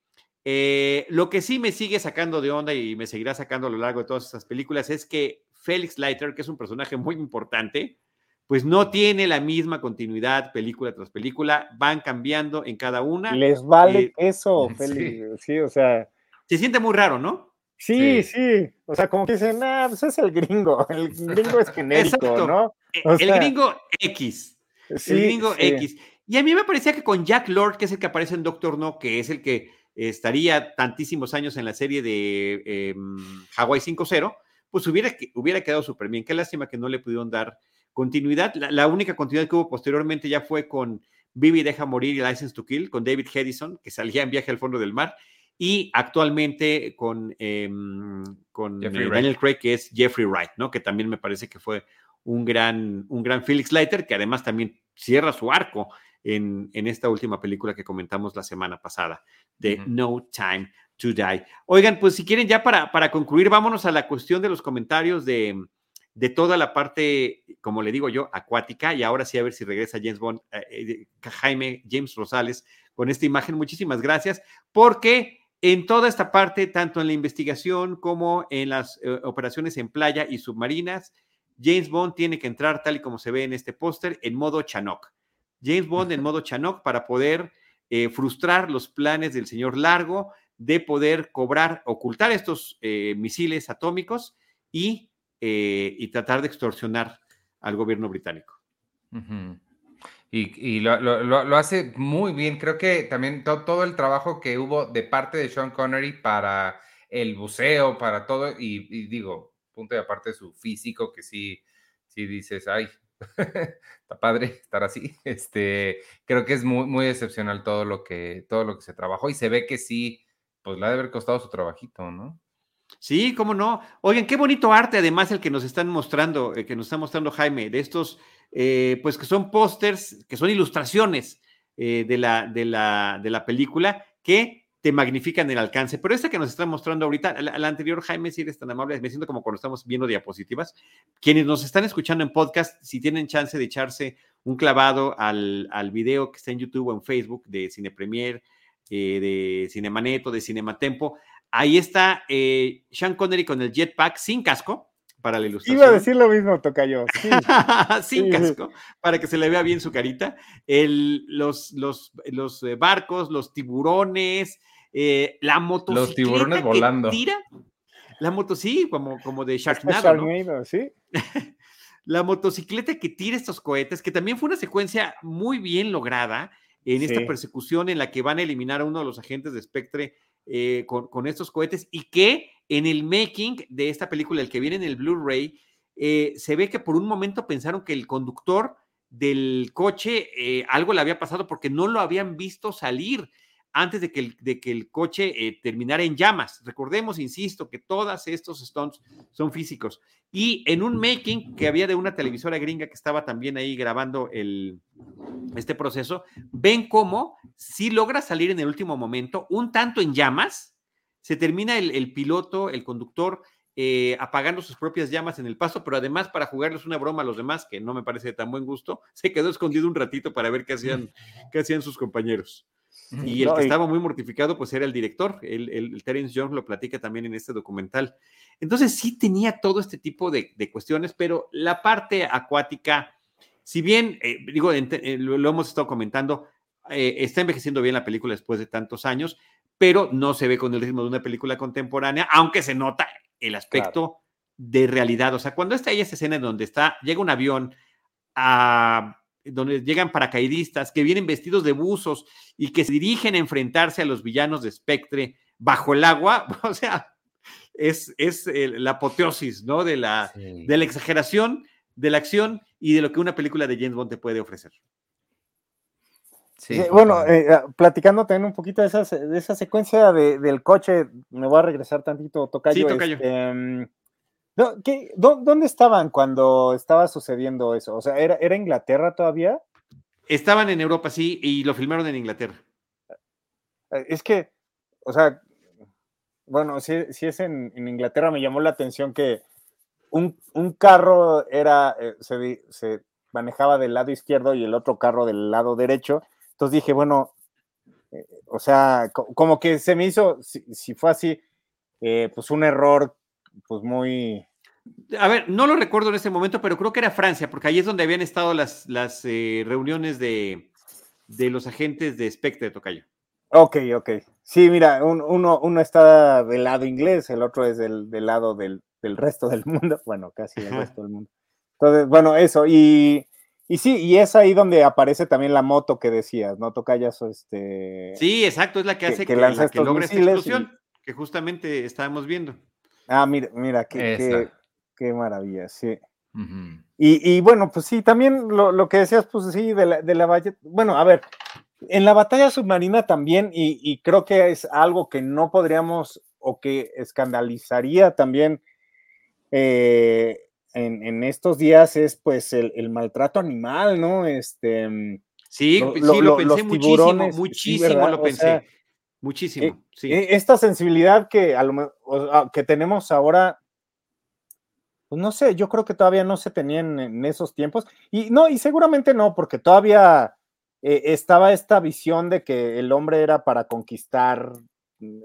Eh, lo que sí me sigue sacando de onda y me seguirá sacando a lo largo de todas estas películas es que Felix Leiter, que es un personaje muy importante, pues no tiene la misma continuidad película tras película, van cambiando en cada una. Les vale eh, eso, Félix, sí. o sea. Se siente muy raro, ¿no? Sí, sí, o sea, como que dicen, ah, pues es el gringo, el gringo es genérico, ¿no? E, el gringo X, el gringo X. Y a mí me parecía que con Jack Lord, que es el que aparece en Doctor No, que es el que estaría tantísimos años en la serie de eh, Hawaii 5.0, pues hubiera, hubiera quedado súper bien. Qué lástima que no le pudieron dar continuidad. La, única continuidad que hubo posteriormente ya fue con Vivi Deja Morir y License to Kill, con David Hedison, que salía en Viaje al Fondo del Mar, y actualmente con, em, con eh, Daniel Craig, que es Jeffrey Wright, ¿no? Que también me parece que fue un gran, un gran Felix Leiter, que además también cierra su arco en, en esta última película que comentamos la semana pasada, de No Time to Die. Oigan, pues si quieren ya para, para concluir, vámonos a la cuestión de los comentarios de, de toda la parte, como le digo yo, acuática, y ahora sí a ver si regresa James Bond, eh, eh, Jaime James Rosales con esta imagen. Muchísimas gracias, porque en toda esta parte, tanto en la investigación como en las eh, operaciones en playa y submarinas, James Bond tiene que entrar, tal y como se ve en este póster, en modo Chanoc. James Bond en modo Chanoc para poder frustrar los planes del señor Largo de poder cobrar, ocultar estos misiles atómicos y eh, y tratar de extorsionar al gobierno británico. Y, lo, hace muy bien. Creo que también todo el trabajo que hubo de parte de Sean Connery para el buceo, para todo, y, digo, punto de aparte su físico, que sí, sí dices, ay, está padre estar así. Este, creo que es muy, muy excepcional todo lo que, todo lo que se trabajó y se ve que sí, pues le ha de haber costado su trabajito, ¿no? Sí, cómo no. Oigan, qué bonito arte, además, el que nos están mostrando, el que nos está mostrando Jaime, de estos, eh, pues que son pósters, que son ilustraciones eh, de, la, de, la, de la película, que te magnifican el alcance. Pero esta que nos están mostrando ahorita, la, anterior, Jaime, si eres tan amable, me siento como cuando estamos viendo diapositivas. Quienes nos están escuchando en podcast, si tienen chance de echarse un clavado al, al video que está en YouTube o en Facebook de Cine Premier, eh, de Cinemaneto, de Cinematempo, Ahí está eh, Sean Connery con el jetpack sin casco para la ilustración. Iba a decir lo mismo, Tocayo. Sí. sin casco, para que se le vea bien su carita. los, los, los eh, barcos, los tiburones, eh, la motocicleta. Los tiburones volando. Tira. La moto, sí, como, como de Sharknado. sí. la motocicleta que tira estos cohetes, que también fue una secuencia muy bien lograda en esta persecución en la que van a eliminar a uno de los agentes de Spectre eh, con, estos cohetes y que en el making de esta película, el que viene en el Blu-ray, eh, se ve que por un momento pensaron que el conductor del coche eh, algo le había pasado porque no lo habían visto salir antes de que el, de que el coche terminara en llamas. Recordemos, insisto, que todos estos stunts son físicos. Y en un making que había de una televisora gringa que estaba también ahí grabando el, este proceso, ven cómo si logra salir en el último momento, un tanto en llamas, se termina el, piloto, el conductor, eh, apagando sus propias llamas en el paso, pero además para jugarles una broma a los demás, que no me parece de tan buen gusto, se quedó escondido un ratito para ver qué hacían, qué hacían sus compañeros. Y el que estaba muy mortificado, pues era el director, el, el, Terence Young lo platica también en este documental. Entonces sí tenía todo este tipo de, de cuestiones, pero la parte acuática, si bien, eh, digo, eh, lo, hemos estado comentando, eh, está envejeciendo bien la película después de tantos años, pero no se ve con el ritmo de una película contemporánea, aunque se nota el aspecto de realidad. O sea, cuando está ahí esa escena en donde está, llega un avión a donde llegan paracaidistas que vienen vestidos de buzos y que se dirigen a enfrentarse a los villanos de Spectre bajo el agua, o sea, es, es la apoteosis, ¿no? De la, de la exageración, de la acción y de lo que una película de James Bond te puede ofrecer. Sí, bueno, eh, ah, platicando también un poquito de, de esa secuencia del coche, me voy a regresar tantito, Tocayo. Sí, Tocayo. Este, mm, ¿Dónde estaban cuando estaba sucediendo eso? O sea, ¿era, ¿era Inglaterra todavía? Estaban en Europa, sí, y lo filmaron en Inglaterra. Eh, es que, o sea, bueno, si, es en, Inglaterra, me llamó la atención que un, carro era, eh, se, manejaba del lado izquierdo y el otro carro del lado derecho. Entonces dije, bueno, eh, o sea, como que se me hizo, si, fue así, eh, pues un error, pues muy... A ver, no lo recuerdo en ese momento, pero creo que era Francia, porque ahí es donde habían estado las, las eh, reuniones de, de, los agentes de Spectre, Tocayo. Ok, ok. Sí, mira, uno, uno está del lado inglés, el otro es del, del lado del, del, resto del mundo, bueno, casi del resto del mundo. Entonces, bueno, eso, y, y sí, y es ahí donde aparece también la moto que decías, ¿no? Tocayas, este... Sí, exacto, es la que hace que, que, logre esta explosión, que justamente estábamos viendo. Ah, mira, mira, qué, qué, maravilla, sí. y, y, bueno, pues sí, también lo, lo que decías, pues sí, de la, de la bueno, a ver, en la batalla submarina también, y, y, creo que es algo que no podríamos o que escandalizaría también eh, en, estos días es pues el, maltrato animal, ¿no? Este, sí, sí, lo, pensé muchísimo, muchísimo lo pensé. Muchísimo, eh, sí. E, esta sensibilidad que, a lo, que tenemos ahora, pues no sé, yo creo que todavía no se tenía en, esos tiempos. Y no, y seguramente no, porque todavía eh, estaba esta visión de que el hombre era para conquistar,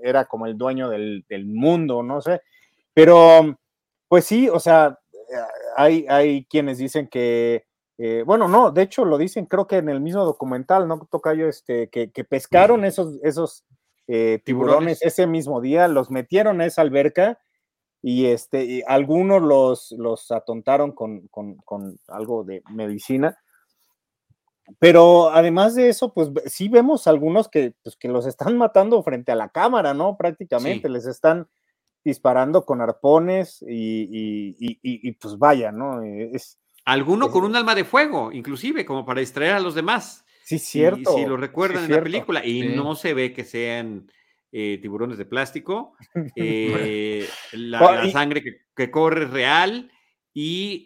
era como el dueño del, del mundo, no sé. Pero, pues sí, o sea, hay, hay quienes dicen que, eh, bueno, no, de hecho lo dicen, creo que en el mismo documental, ¿no? Tocayo, este, que, que pescaron esos, esos eh, tiburones, ese mismo día, los metieron a esa alberca y este, algunos los, los atontaron con, con, con, algo de medicina. Pero además de eso, pues sí vemos algunos que, pues, que los están matando frente a la cámara, ¿no? Prácticamente les están disparando con arpones y, pues vaya, ¿no? Es, Alguno con un alma de fuego, inclusive, como para distraer a los demás. Sí, cierto. Si, lo recuerdan en la película, y no se ve que sean eh, tiburones de plástico, eh, la, sangre que, corre es real. Y,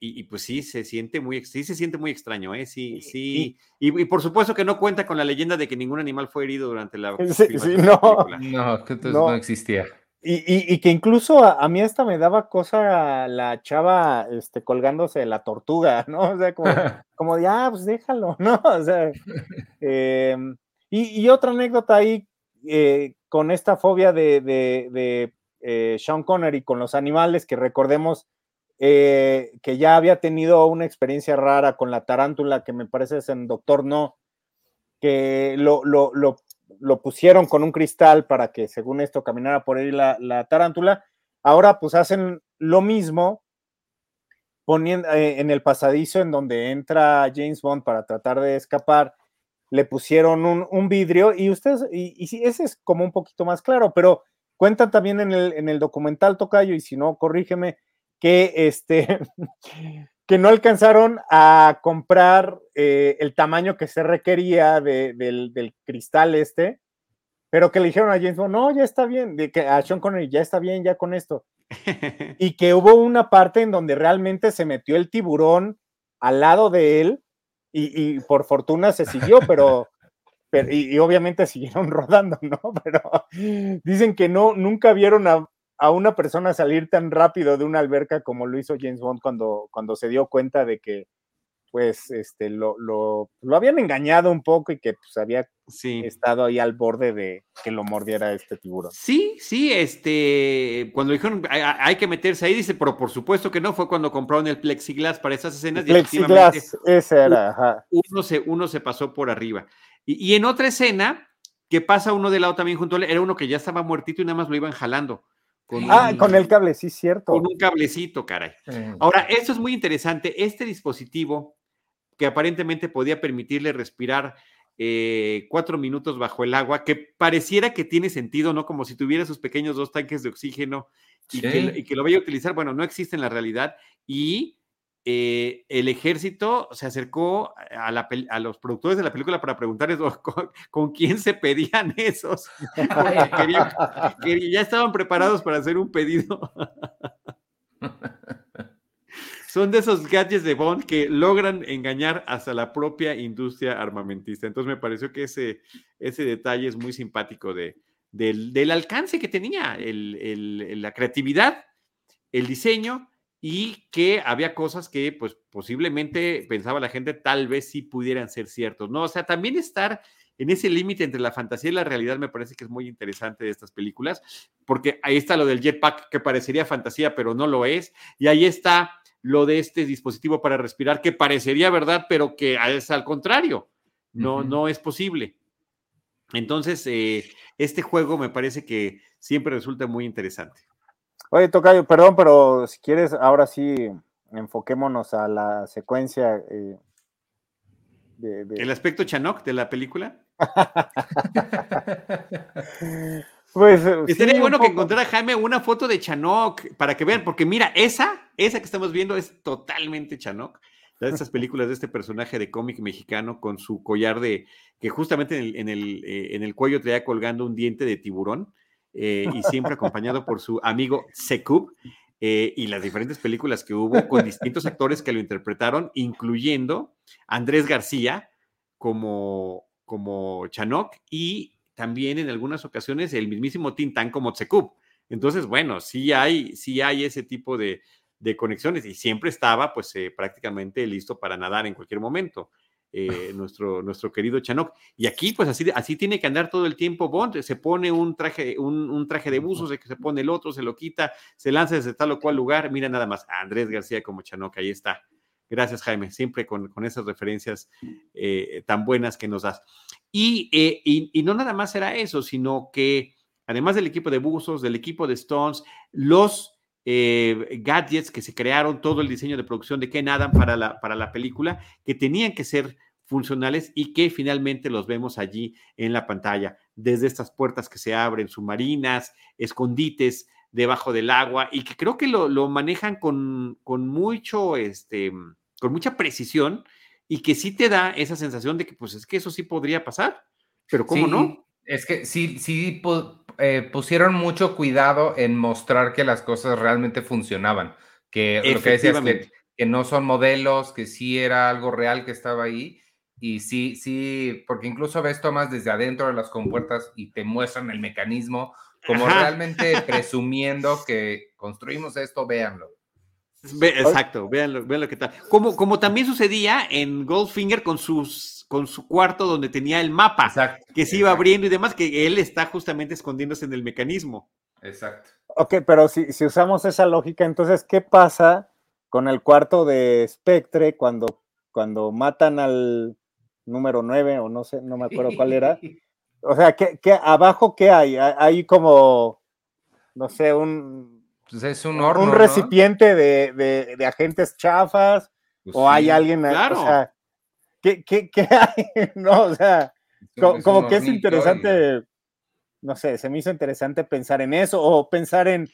y, pues sí, se siente muy, sí se siente muy extraño, ¿eh? Sí, sí. Y, por supuesto que no cuenta con la leyenda de que ningún animal fue herido durante la. Sí, no. No, que entonces no existía. Y, que incluso a, mí hasta me daba cosa la chava este, colgándose de la tortuga, ¿no? O sea, como, como de, ah, pues déjalo, ¿no? O sea, em, y, otra anécdota ahí eh, con esta fobia de, de, eh, Sean Connery con los animales, que recordemos eh, que ya había tenido una experiencia rara con la tarántula, que me parece es en Doctor No, que lo, lo, lo lo pusieron con un cristal para que según esto caminara por ahí la, tarántula. Ahora pues hacen lo mismo poniendo eh, en el pasadizo en donde entra James Bond para tratar de escapar, le pusieron un, vidrio y ustedes, y, y, ese es como un poquito más claro, pero cuentan también en el, en el documental Tocayo, y si no, corrígeme, que este, que no alcanzaron a comprar eh, el tamaño que se requería del, cristal este, pero que le dijeron a James Bond, no, ya está bien, de que a Sean Connery, ya está bien, ya con esto. y que hubo una parte en donde realmente se metió el tiburón al lado de él y, por fortuna se siguió, pero, pero y, y, obviamente siguieron rodando, ¿no? Pero dicen que no, nunca vieron a, a una persona salir tan rápido de una alberca como lo hizo James Bond cuando, cuando se dio cuenta de que pues este lo, lo, habían engañado un poco y que pues había estado ahí al borde de que lo mordiera este tiburón. Sí, sí, este, cuando dijeron hay, que meterse ahí, dice, pero por supuesto que no, fue cuando compraron el plexiglas para esas escenas. plexiglas, ese era, Uno se, uno se pasó por arriba. Y, y, en otra escena, que pasa uno de lado también junto a él, era uno que ya estaba muertito y nada más lo iban jalando ah, con el cable, sí, cierto. Con un cablecito, caray. Ahora, esto es muy interesante. Este dispositivo, que aparentemente podía permitirle respirar eh, cuatro minutos bajo el agua, que pareciera que tiene sentido, ¿no? Como si tuviera sus pequeños dos tanques de oxígeno y, que, y que, lo vaya a utilizar. Bueno, no existe en la realidad. Y eh, el ejército se acercó a, los productores de la película para preguntarles con, quién se pedían esos, porque ya estaban preparados para hacer un pedido. Son de esos gadgets de Bond que logran engañar hasta la propia industria armamentista. Entonces me pareció que ese, ese detalle es muy simpático de, del, alcance que tenía, la creatividad, el diseño y que había cosas que pues posiblemente pensaba la gente tal vez sí pudieran ser ciertos, ¿no? O sea, también estar en ese límite entre la fantasía y la realidad me parece que es muy interesante de estas películas, porque ahí está lo del jetpack que parecería fantasía, pero no lo es, y ahí está lo de este dispositivo para respirar que parecería verdad, pero que es al contrario, no, no es posible. Entonces, eh, este juego me parece que siempre resulta muy interesante. Oye, Tocayo, perdón, pero si quieres, ahora sí enfoquémonos a la secuencia. Eh, ¿El aspecto Chanok de la película? pues eh, sería bueno que encontrara Jaime una foto de Chanok para que vean, porque mira, esa, esa que estamos viendo es totalmente Chanok. De estas películas de este personaje de cómic mexicano con su collar de, que justamente en el, en el, eh, en el cuello traía colgando un diente de tiburón eh, y siempre acompañado por su amigo Sekub. y las diferentes películas que hubo con distintos actores que lo interpretaron, incluyendo Andrés García como, como Chanok y también en algunas ocasiones el mismísimo Tintán como Tsekub. Entonces, bueno, sí hay, sí hay ese tipo de, conexiones y siempre estaba pues eh, prácticamente listo para nadar en cualquier momento. Eh, nuestro, nuestro querido Chanok. Y aquí, pues así, así tiene que andar todo el tiempo Bond. Se pone un traje, un, traje de buzo, se, se pone el otro, se lo quita, se lanza desde tal o cual lugar. Mira nada más, Andrés García como Chanok, ahí está. Gracias, Jaime, siempre con, esas referencias eh, tan buenas que nos das. Eh, y, no nada más era eso, sino que además del equipo de buzos, del equipo de Stones, los gadgets que se crearon, todo el diseño de producción de Ken Adam para la, para la película, que tenían que ser funcionales y que finalmente los vemos allí en la pantalla, desde estas puertas que se abren, submarinas, escondites debajo del agua y que creo que lo, manejan con, con, mucho, este, con mucha precisión y que sí te da esa sensación de que pues es que eso sí podría pasar, pero ¿cómo no? Es que sí, sí eh, pusieron mucho cuidado en mostrar que las cosas realmente funcionaban, que lo que decías que, que no son modelos, que sí era algo real que estaba ahí. Y sí, sí, porque incluso ves tomas desde adentro de las compuertas y te muestran el mecanismo como realmente presumiendo que construimos esto, véanlo. exacto, véanlo, véanlo que tal. Como, como también sucedía en Goldfinger con sus con su cuarto donde tenía el mapa que se iba abriendo y demás, que él está justamente escondiéndose en el mecanismo. Exacto. Ok, pero si, si usamos esa lógica, entonces, ¿qué pasa con el cuarto de Spectre cuando, cuando matan al número 9 o no sé, no me acuerdo cuál era? O sea, ¿qué, qué, abajo qué hay? Hay como, no sé, un, pues es un, horno, un recipiente de, de, agentes chafas, pues o hay alguien, claro. o sea, ¿qué, qué, qué hay? no, o sea, como, que es interesante, no sé, se me hizo interesante pensar en eso, o pensar en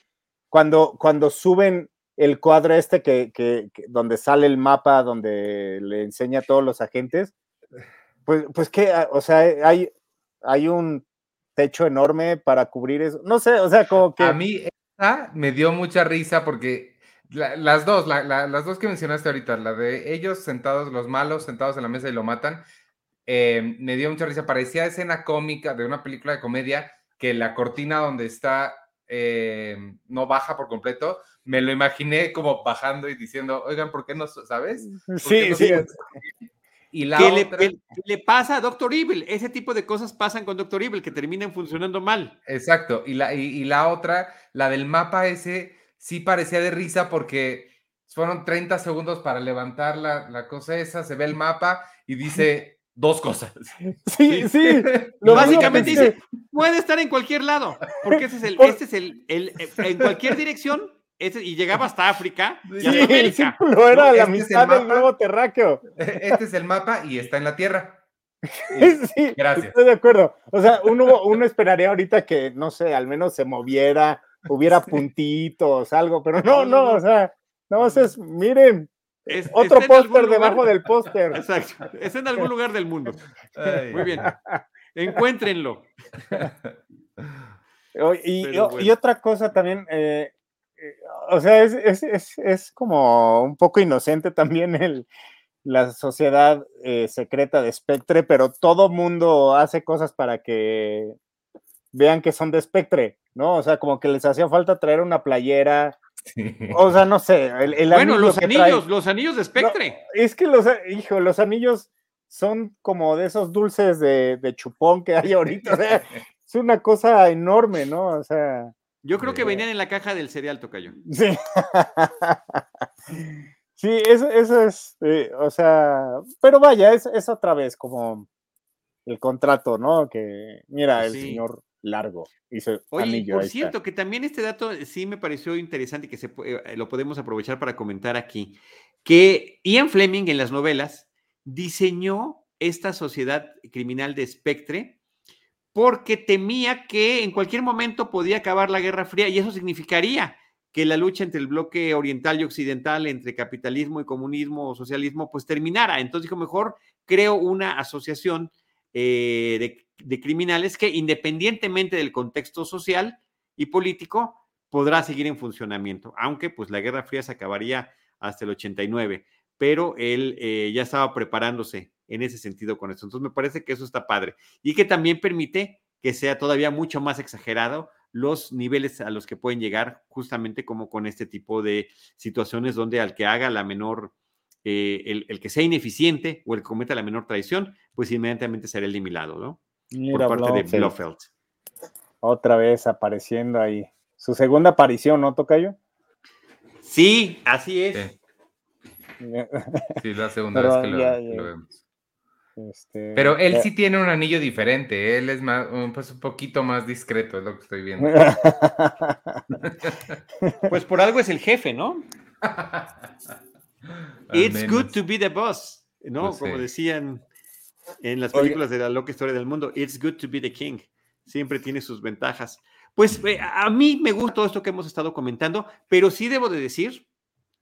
cuando, cuando suben el cuadro este que, que, donde sale el mapa, donde le enseña a todos los agentes, pues, pues que, o sea, hay, hay un techo enorme para cubrir eso. No sé, o sea, como que... A mí esa me dio mucha risa porque las dos, las dos que mencionaste ahorita, la de ellos sentados, los malos sentados en la mesa y lo matan, eh, me dio mucha risa. Parecía escena cómica de una película de comedia que la cortina donde está eh, no baja por completo. Me lo imaginé como bajando y diciendo, oigan, ¿por qué no, sabes? sí, sí. Y la ¿Qué, le, le, pasa a Doctor Evil? Ese tipo de cosas pasan con Doctor Evil que terminan funcionando mal. Exacto. Y la, y, la otra, la del mapa ese, sí parecía de risa porque fueron 30 segundos para levantar la, la cosa esa, se ve el mapa y dice dos cosas. Sí, sí. Básicamente dice, puede estar en cualquier lado, porque ese es el, este es el, el, en cualquier dirección y llegaba hasta África y América. No era la este mitad del nuevo terráqueo. Este es el mapa y está en la Tierra. sí, gracias. Estoy de acuerdo. O sea, uno, uno esperaría ahorita que, no sé, al menos se moviera, hubiera puntitos, algo, pero no, no, o sea, no, es, miren, es, otro póster debajo del póster. Exacto, es en algún lugar del mundo. Muy bien, encuéntrenlo. Y, y, otra cosa también, eh, o sea, es, como un poco inocente también el, la sociedad eh, secreta de Spectre, pero todo mundo hace cosas para que vean que son de Spectre, ¿no? O sea, como que les hacía falta traer una playera O sea, no sé. El, el bueno, los que anillos, trae- los anillos de Spectre. Es que los, hijo, los anillos son como de esos dulces de, de chupón que hay ahorita. o sea, es una cosa enorme, ¿no? O sea, Yo creo que Eh. venían en la caja del cereal, Tocayo. sí. Sí, eso, eso es, eh, o sea, pero vaya, es, es otra vez como el contrato, ¿no? Que mira, el Sí. señor largo hizo Oye, anillo. por está. cierto, que también este dato sí me pareció interesante y que se, pu- eh, lo podemos aprovechar para comentar aquí, que Ian Fleming en las novelas diseñó esta sociedad criminal de Spectre porque temía que en cualquier momento podía acabar la Guerra Fría y eso significaría que la lucha entre el bloque oriental y occidental, entre capitalismo y comunismo o socialismo, pues terminara. Entonces dijo, mejor creo una asociación eh, de, criminales que independientemente del contexto social y político, podrá seguir en funcionamiento, aunque pues la Guerra Fría se acabaría hasta el 89, pero él eh, ya estaba preparándose en ese sentido con eso. Entonces me parece que eso está padre y que también permite que sea todavía mucho más exagerado los niveles a los que pueden llegar justamente como con este tipo de situaciones donde al que haga la menor, eh, el, el que sea ineficiente o el que cometa la menor traición, pues inmediatamente será eliminado, ¿no? Mira, Por parte de Blofeld. Otra vez apareciendo ahí. Su segunda aparición, ¿no, Tocayo? Sí, así es. Sí, sí, la segunda Pero vez que lo, ya, que ya. lo vemos. Este, Pero él eh, sí tiene un anillo diferente, él es más, un, pues un poquito más discreto, es lo que estoy viendo. Pues por algo es el jefe, ¿no? It's good to be the boss, ¿no? Pues Como sí. decían en las Oye. películas de la loca historia del mundo, It's good to be the king. Siempre tiene sus ventajas. Pues eh, a mí me gustó esto que hemos estado comentando, pero sí debo de decir,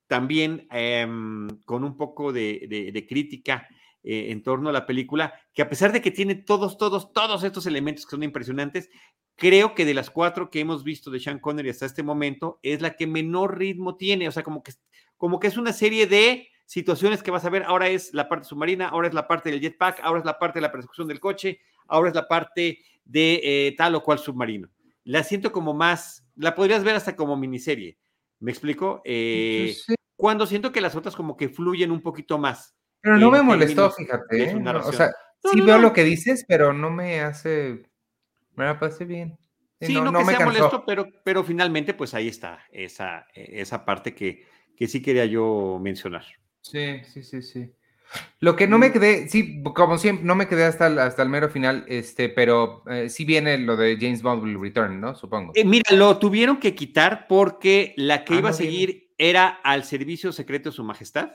también em, con un poco de, de- de crítica eh, en torno a la película, que a pesar de que tiene todos, todos, todos estos elementos que son impresionantes, creo que de las cuatro que hemos visto de Sean Connery hasta este momento, es la que menor ritmo tiene, o sea, como que, como que es una serie de situaciones que vas a ver, ahora es la parte submarina, ahora es la parte del jetpack, ahora es la parte de la persecución del coche, ahora es la parte de eh, tal o cual submarino. La siento como más, la podrías ver hasta como miniserie, ¿me explico? Eh, sí, cuando siento que las otras como que fluyen un poquito más. Pero no me molestó, fíjate. ¿eh? O sea, No, sí no, veo no. lo que dices, pero no me hace. Me la pasé bien. Sí, no, no que me sea cansó. molesto, pero, pero finalmente pues ahí está esa, esa parte que, que sí quería yo mencionar. Sí, sí, sí, sí. Lo que no me quedé, sí, como siempre, no me quedé hasta el, hasta el mero final, este, pero eh, sí viene lo de James Bond Will Return, ¿no? Supongo. Eh, mira, lo tuvieron que quitar porque la que Ah, iba a viene. seguir era al servicio secreto de su majestad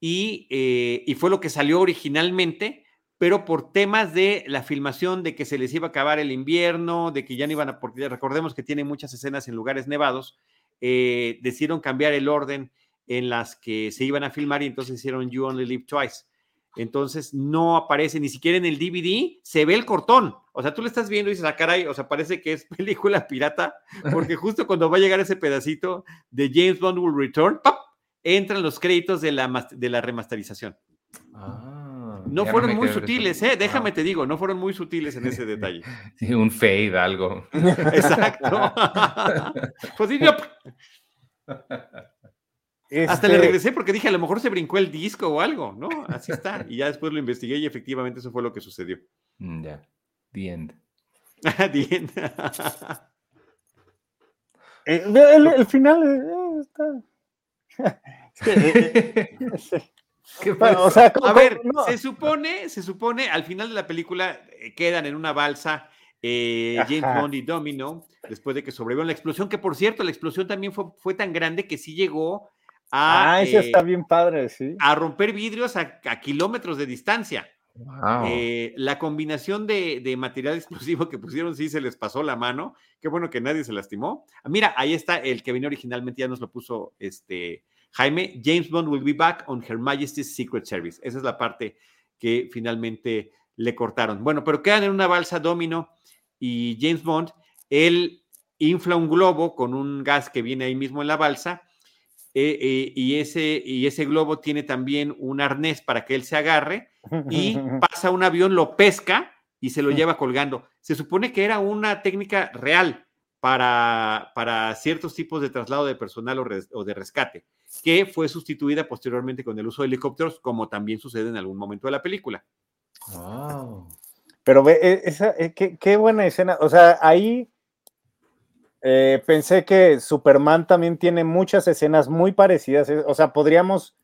y, eh, y fue lo que salió originalmente, pero por temas de la filmación, de que se les iba a acabar el invierno, de que ya no iban a, porque recordemos que tiene muchas escenas en lugares nevados, eh, decidieron cambiar el orden en las que se iban a filmar y entonces hicieron You Only Live Twice. Entonces no aparece ni siquiera en el DVD, se ve el cortón. O sea, tú le estás viendo y dices, ah, caray, o sea, parece que es película pirata, porque justo cuando va a llegar ese pedacito de James Bond Will Return, ¡pap! Entran los créditos de la, de la remasterización. Ah, No fueron muy sutiles. ¿eh? Déjame Ah, te digo, no fueron muy sutiles en ese detalle. sí, un fade, algo. Exacto. pues sí, yo hasta le este, regresé porque dije, a lo mejor se brincó el disco o algo, ¿no? Así está. Y ya después lo investigué y efectivamente eso fue lo que sucedió. Mm, Ya, the end. Bien. eh, el, el final eh, está. Bueno, pasó? o sea, ¿cómo- A ver, no? se supone, se supone, al final de la película eh, quedan en una balsa eh, James. Bond y Domino, después de que sobrevivieron la explosión, que por cierto, la explosión también fue, fue tan grande que sí llegó a, Ah, eso eh, está bien padre, sí. a romper vidrios a, a kilómetros de distancia. Eh, la combinación de, de material explosivo que pusieron sí se les pasó la mano. Qué bueno que nadie se lastimó. Ah, Mira, ahí está el que venía originalmente, ya nos lo puso este Jaime. James Bond will be back on Her Majesty's Secret Service. Esa es la parte que finalmente le cortaron. Bueno, pero quedan en una balsa Domino y James Bond. Él infla un globo con un gas que viene ahí mismo en la balsa. Eh, eh, y, ese, y ese globo tiene también un arnés para que él se agarre y pasa un avión, lo pesca y se lo lleva colgando. Se supone que era una técnica real para, para ciertos tipos de traslado de personal o, de rescate, que fue sustituida posteriormente con el uso de helicópteros, como también sucede en algún momento de la película. Pero ve, e, esa, e, qué, buena escena. O sea, ahí eh, pensé que Superman también tiene muchas escenas muy parecidas. O sea, podríamos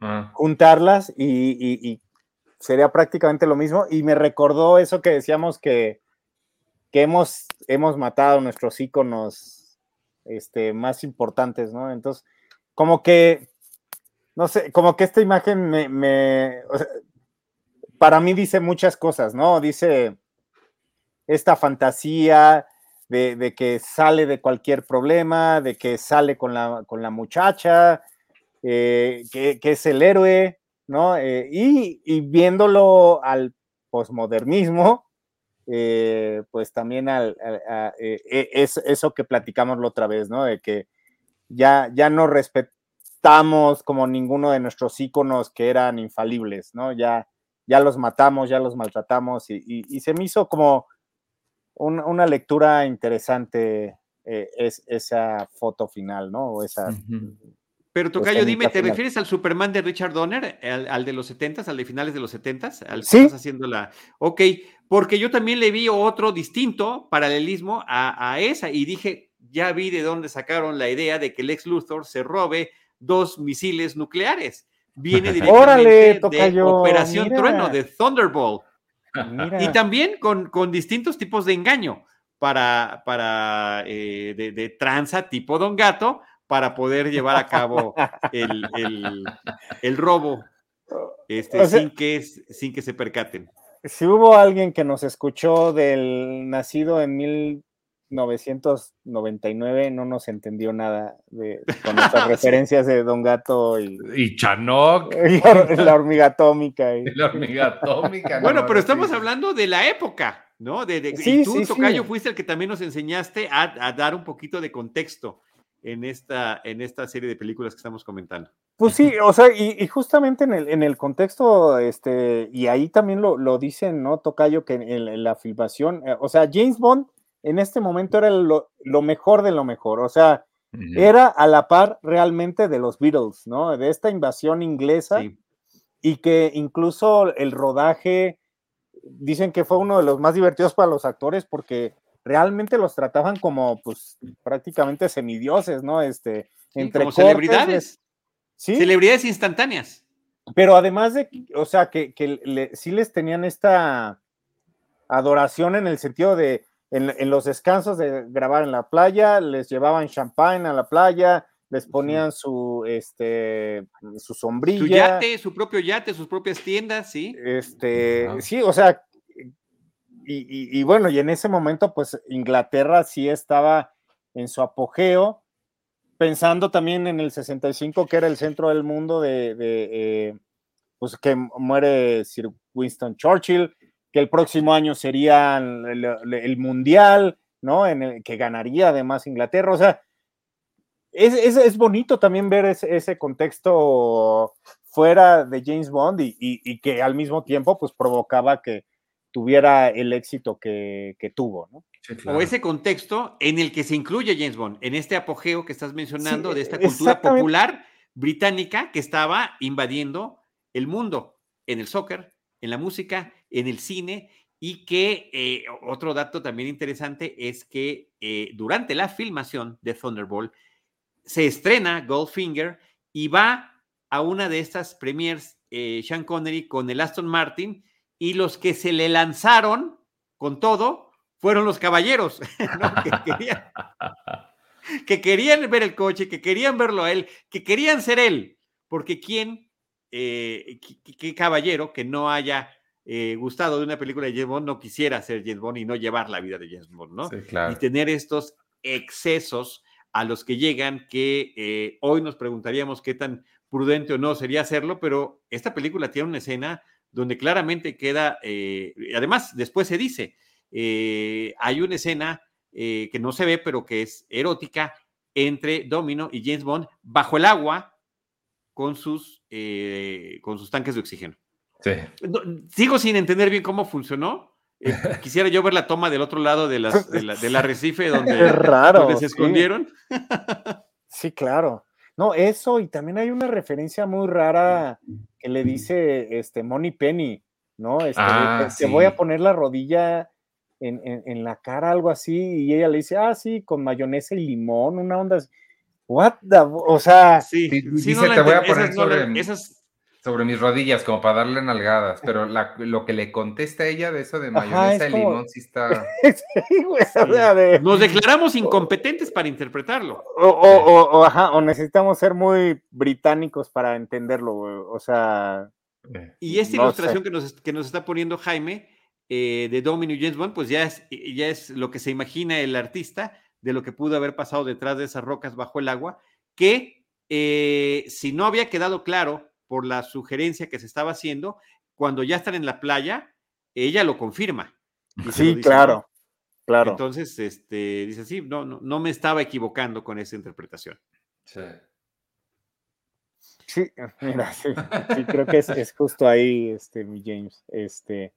ah. juntarlas y, sería prácticamente lo mismo. Y me recordó eso que decíamos que, que hemos, hemos matado nuestros íconos este, más importantes, ¿no? Entonces, como que, no sé, como que esta imagen me, para mí dice muchas cosas, ¿no? Dice esta fantasía de, que sale de cualquier problema, de que sale con la, con la muchacha, eh, que, es el héroe, ¿no? Eh, y, viéndolo al posmodernismo, eh, pues también al, es, eso que platicamos la otra vez, ¿no? De que ya, ya no respetamos como ninguno de nuestros íconos que eran infalibles, ¿no? Ya, ya los matamos, ya los maltratamos y, se me hizo como una lectura interesante eh, es, esa foto final, ¿no? O esa, Pero Tocayo, dime, ¿te refieres al Superman de Richard Donner, al, de los 70 al de finales de los 70 Al sí. estás haciendo la... Ok, porque yo también le vi otro distinto paralelismo a, a esa y dije, ya vi de dónde sacaron la idea de que Lex Luthor se robe dos misiles nucleares viene directamente de Operación Trueno, de Thunderbolt. Y también con, con, distintos tipos de engaño para, para eh, de, tranza tipo Don Gato para poder llevar a cabo el, robo este, sin, que, sin que se percaten. Si hubo alguien que nos escuchó del nacido en mil 999 no nos entendió nada de, con estas referencias de Don Gato y, y Chanok. la, hormiga atómica. Y... La hormiga atómica. bueno, pero estamos hablando de la época, ¿no? De, y tú, Tocayo, fuiste el que también nos enseñaste a, dar un poquito de contexto en esta, en esta serie de películas que estamos comentando. Pues sí, o sea, y, justamente en el, en el, contexto, este, y ahí también lo, lo dicen, ¿no, Tocayo? Que en la filmación, eh, o sea, James Bond en este momento era lo, mejor de lo mejor. O sea, era a la par realmente de los Beatles, ¿no? De esta invasión inglesa y que incluso el rodaje, dicen que fue uno de los más divertidos para los actores porque realmente los trataban como, pues, prácticamente semidioses, ¿no? Este, entre como celebridades. ¿sí? Celebridades instantáneas. Pero además de, o sea, que, que sí les tenían esta adoración en el sentido de, en, los descansos de grabar en la playa, les llevaban champagne a la playa, les ponían su, este, su sombrilla. Su yate, su propio yate, sus propias tiendas, sí. Este, sí, o sea, y, bueno, y en ese momento, pues Inglaterra sí estaba en su apogeo, pensando también en el 65, que era el centro del mundo de, eh, pues que muere Sir Winston Churchill, que el próximo año sería el, mundial, ¿no? En el que ganaría además Inglaterra. O sea, es, bonito también ver ese, contexto fuera de James Bond y, que al mismo tiempo pues provocaba que tuviera el éxito que, tuvo, ¿no? O ese contexto en el que se incluye James Bond, en este apogeo que estás mencionando de esta cultura popular británica que estaba invadiendo el mundo en el soccer, en la música, en el cine y que eh, otro dato también interesante es que eh, durante la filmación de Thunderbolt se estrena Goldfinger y va a una de estas premiers eh, Sean Connery con el Aston Martin y los que se le lanzaron con todo fueron los caballeros que, querían, ver el coche, que querían verlo a él, que querían ser él, porque quién, qué caballero que no haya eh, gustado de una película de James Bond no quisiera ser James Bond y no llevar la vida de James Bond, ¿no? Sí, claro. Y tener estos excesos a los que llegan que eh, hoy nos preguntaríamos qué tan prudente o no sería hacerlo, pero esta película tiene una escena donde claramente queda, eh, además después se dice, hay una escena que no se ve, pero que es erótica entre Domino y James Bond bajo el agua con sus, con sus tanques de oxígeno. Sí. Sigo sin entender bien cómo funcionó, Eh, quisiera yo ver la toma del otro lado de las, de la- del arrecife donde, Qué raro, donde se escondieron. Sí, claro. No, eso, y también hay una referencia muy rara que le dice este Money Penny, ¿no? Este, Ah, te- te voy a poner la rodilla en, en- en la cara, algo así, y ella le dice, ah, sí, con mayonesa y limón, una onda así. What the, o sea, Sí, Sí, sí, dice, no "Te voy a poner esas no la- sobre- esas- Sobre mis rodillas, como para darle nalgadas, pero la- lo que le contesta ella de eso de Ajá, mayonesa es y como- limón sí está... sí, güey, o sea, de- nos declaramos incompetentes para interpretarlo. o, o- o- o, ajá, o necesitamos ser muy británicos para entenderlo, güey, o sea, eh, Y esta No ilustración sé. que nos, que nos está poniendo Jaime eh, de Domino James Bond, pues ya es, ya es lo que se imagina el artista de lo que pudo haber pasado detrás de esas rocas bajo el agua, que eh, si no había quedado claro por la sugerencia que se estaba haciendo, cuando ya están en la playa, ella lo confirma. y se lo sí, claro, claro. Entonces, este, dice, sí, no, no, no me estaba equivocando con esa interpretación. sí. Sí, mira, sí, sí, creo que es, es justo ahí, este, mi James. Este,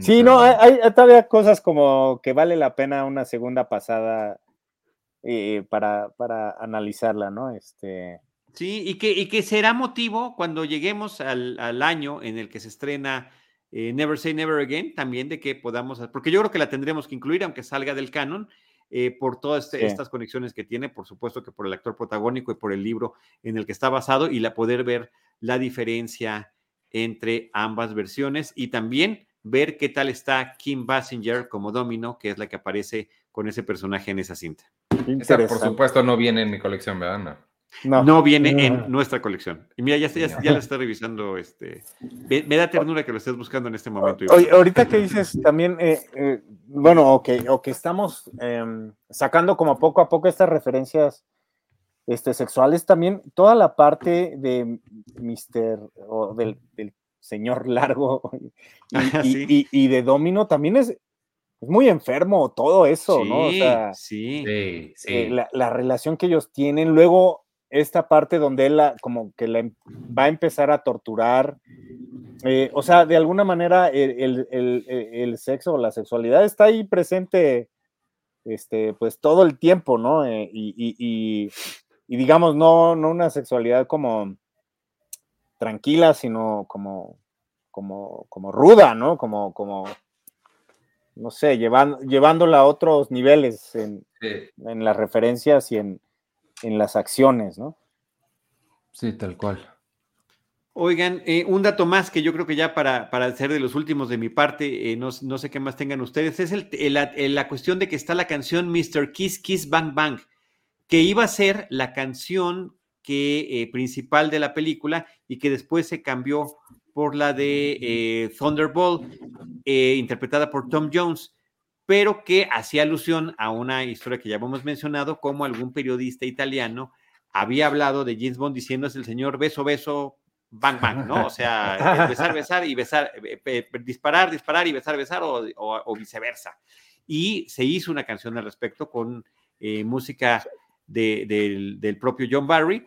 sí, no, hay, hay todavía cosas como que vale la pena una segunda pasada eh, para, para analizarla, ¿no? Este, Sí, y que, y que será motivo cuando lleguemos al, al año en el que se estrena eh, Never Say Never Again, también de que podamos, porque yo creo que la tendremos que incluir, aunque salga del canon, eh, por todas este- Sí. estas conexiones que tiene, por supuesto que por el actor protagónico y por el libro en el que está basado y la poder ver la diferencia entre ambas versiones y también ver qué tal está Kim Basinger como Domino, que es la que aparece con ese personaje en esa cinta. Esa, por supuesto, no viene en mi colección, ¿verdad? No. No, No viene no. en nuestra colección. Y mira, ya, está- ya, ya la está revisando. Este, me, me da ternura que lo estés buscando en este momento. Oye, ahorita que dices también, eh, eh, bueno, o que, o que estamos em, sacando como poco a poco estas referencias este, sexuales, también toda la parte de Mr. o del, del señor largo y, y- sí. y- y de Domino también es, es muy enfermo todo eso, ¿no? O Sí, sea, sí. Sí, sí. eh, la, la relación que ellos tienen, luego esta parte donde él la- como que la em- va a empezar a torturar, eh, o sea, de alguna manera el, el- el- el- el sexo o la sexualidad está ahí presente, este, pues todo el tiempo, ¿no? Eh, y, y- y- y digamos, no, no una sexualidad como tranquila, sino como, como, como ruda, ¿no? Como, como, no sé, llevando, llevándola a otros niveles en, Sí, en las referencias y en, en las acciones, ¿no? sí, tal cual. Oigan, eh, un dato más que yo creo que ya para, para ser de los últimos de mi parte, eh, no, no sé qué más tengan ustedes, es el, el- la, el- la cuestión de que está la canción Mr. Kiss Kiss Bang Bang, que iba a ser la canción que, eh, principal de la película y que después se cambió por la de eh, Thunderbolt, eh, interpretada por Tom Jones, pero que hacía alusión a una historia que ya hemos mencionado, como algún periodista italiano había hablado de James Bond diciendo es el señor beso, beso, bang, bang, ¿no? O sea, el besar, besar y besar, eh, eh, disparar, disparar y besar, besar o, o- o viceversa. Y se hizo una canción al respecto con eh, música de- del, del propio John Barry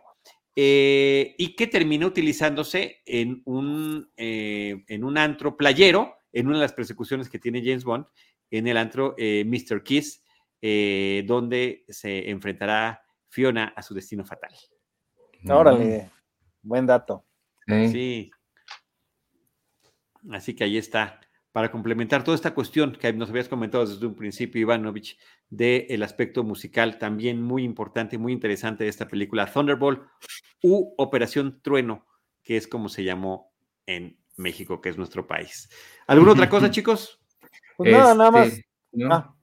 eh, y que termina utilizándose en un, eh, en un antro playero, en una de las persecuciones que tiene James Bond, en el antro eh, Mr. Kiss, eh, donde se enfrentará Fiona a su destino fatal. Órale, buen dato. Sí. Sí. Así que ahí está. Para complementar toda esta cuestión que nos habías comentado desde un principio, Ivanovich, del aspecto musical también muy importante, muy interesante de esta película, Thunderbolt u Operación Trueno, que es como se llamó en México, que es nuestro país. ¿Alguna otra cosa, chicos? Pues nada, nada más, Este, ¿no? ah,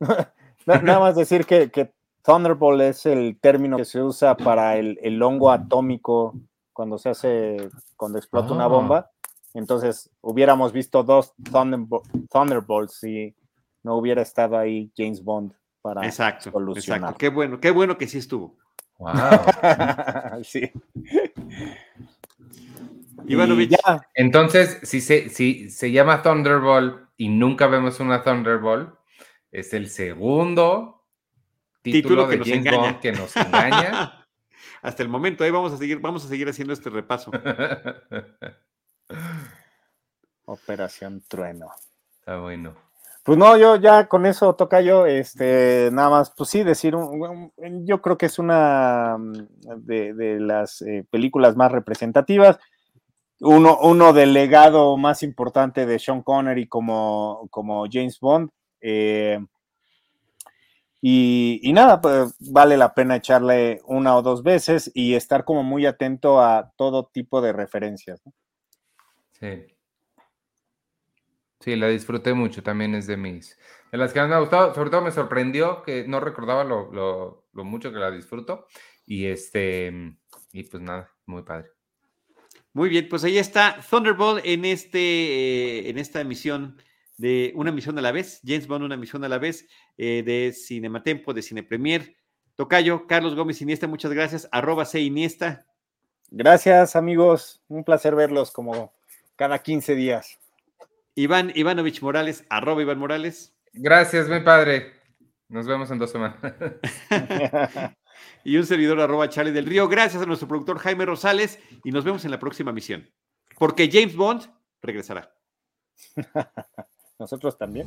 na- nada más decir que, que Thunderbolt es el término que se usa para el, el hongo atómico cuando se hace, cuando explota una Ah. bomba. Entonces, hubiéramos visto dos Thunderbo- Thunderbolts si no hubiera estado ahí James Bond para Exacto, solucionar. exacto. Qué bueno, qué bueno que sí estuvo. Wow. sí. Y Ivanovich. ya, Entonces, si se, si se llama Thunderbolt y nunca vemos una Thunderbolt, es el segundo título, Título que de James engaña. Bond que nos engaña. Hasta el momento, ahí vamos a seguir, vamos a seguir haciendo este repaso. Operación Trueno. Está bueno. Pues no, yo ya con eso toca yo, este, nada más, pues sí, decir, yo creo que es una mm, de, las eh, películas más representativas, uno, uno del legado más importante de Sean Connery como, como James Bond. Eh, y, nada, pues vale la pena echarle una o dos veces y estar como muy atento a todo tipo de referencias. Sí. Sí, la disfruté mucho, también es de mis, de las que me ha gustado, sobre todo me sorprendió que no recordaba lo, mucho que la disfruto y este, y pues nada, muy padre. Muy bien, pues ahí está Thunderbolt en, este, eh, en esta emisión de una misión a la vez, James Bond una misión a la vez eh, de Cinematempo, de Cine Premier. Tocayo, Carlos Gómez Iniesta, muchas gracias. Arroba C Iniesta. Gracias, amigos. Un placer verlos como cada 15 días. Iván Ivanovich Morales, arroba Iván Morales. Gracias, mi padre. Nos vemos en dos semanas. y un servidor arroba Charlie del Río. Gracias a nuestro productor Jaime Rosales y nos vemos en la próxima misión. Porque James Bond regresará. Nosotros también.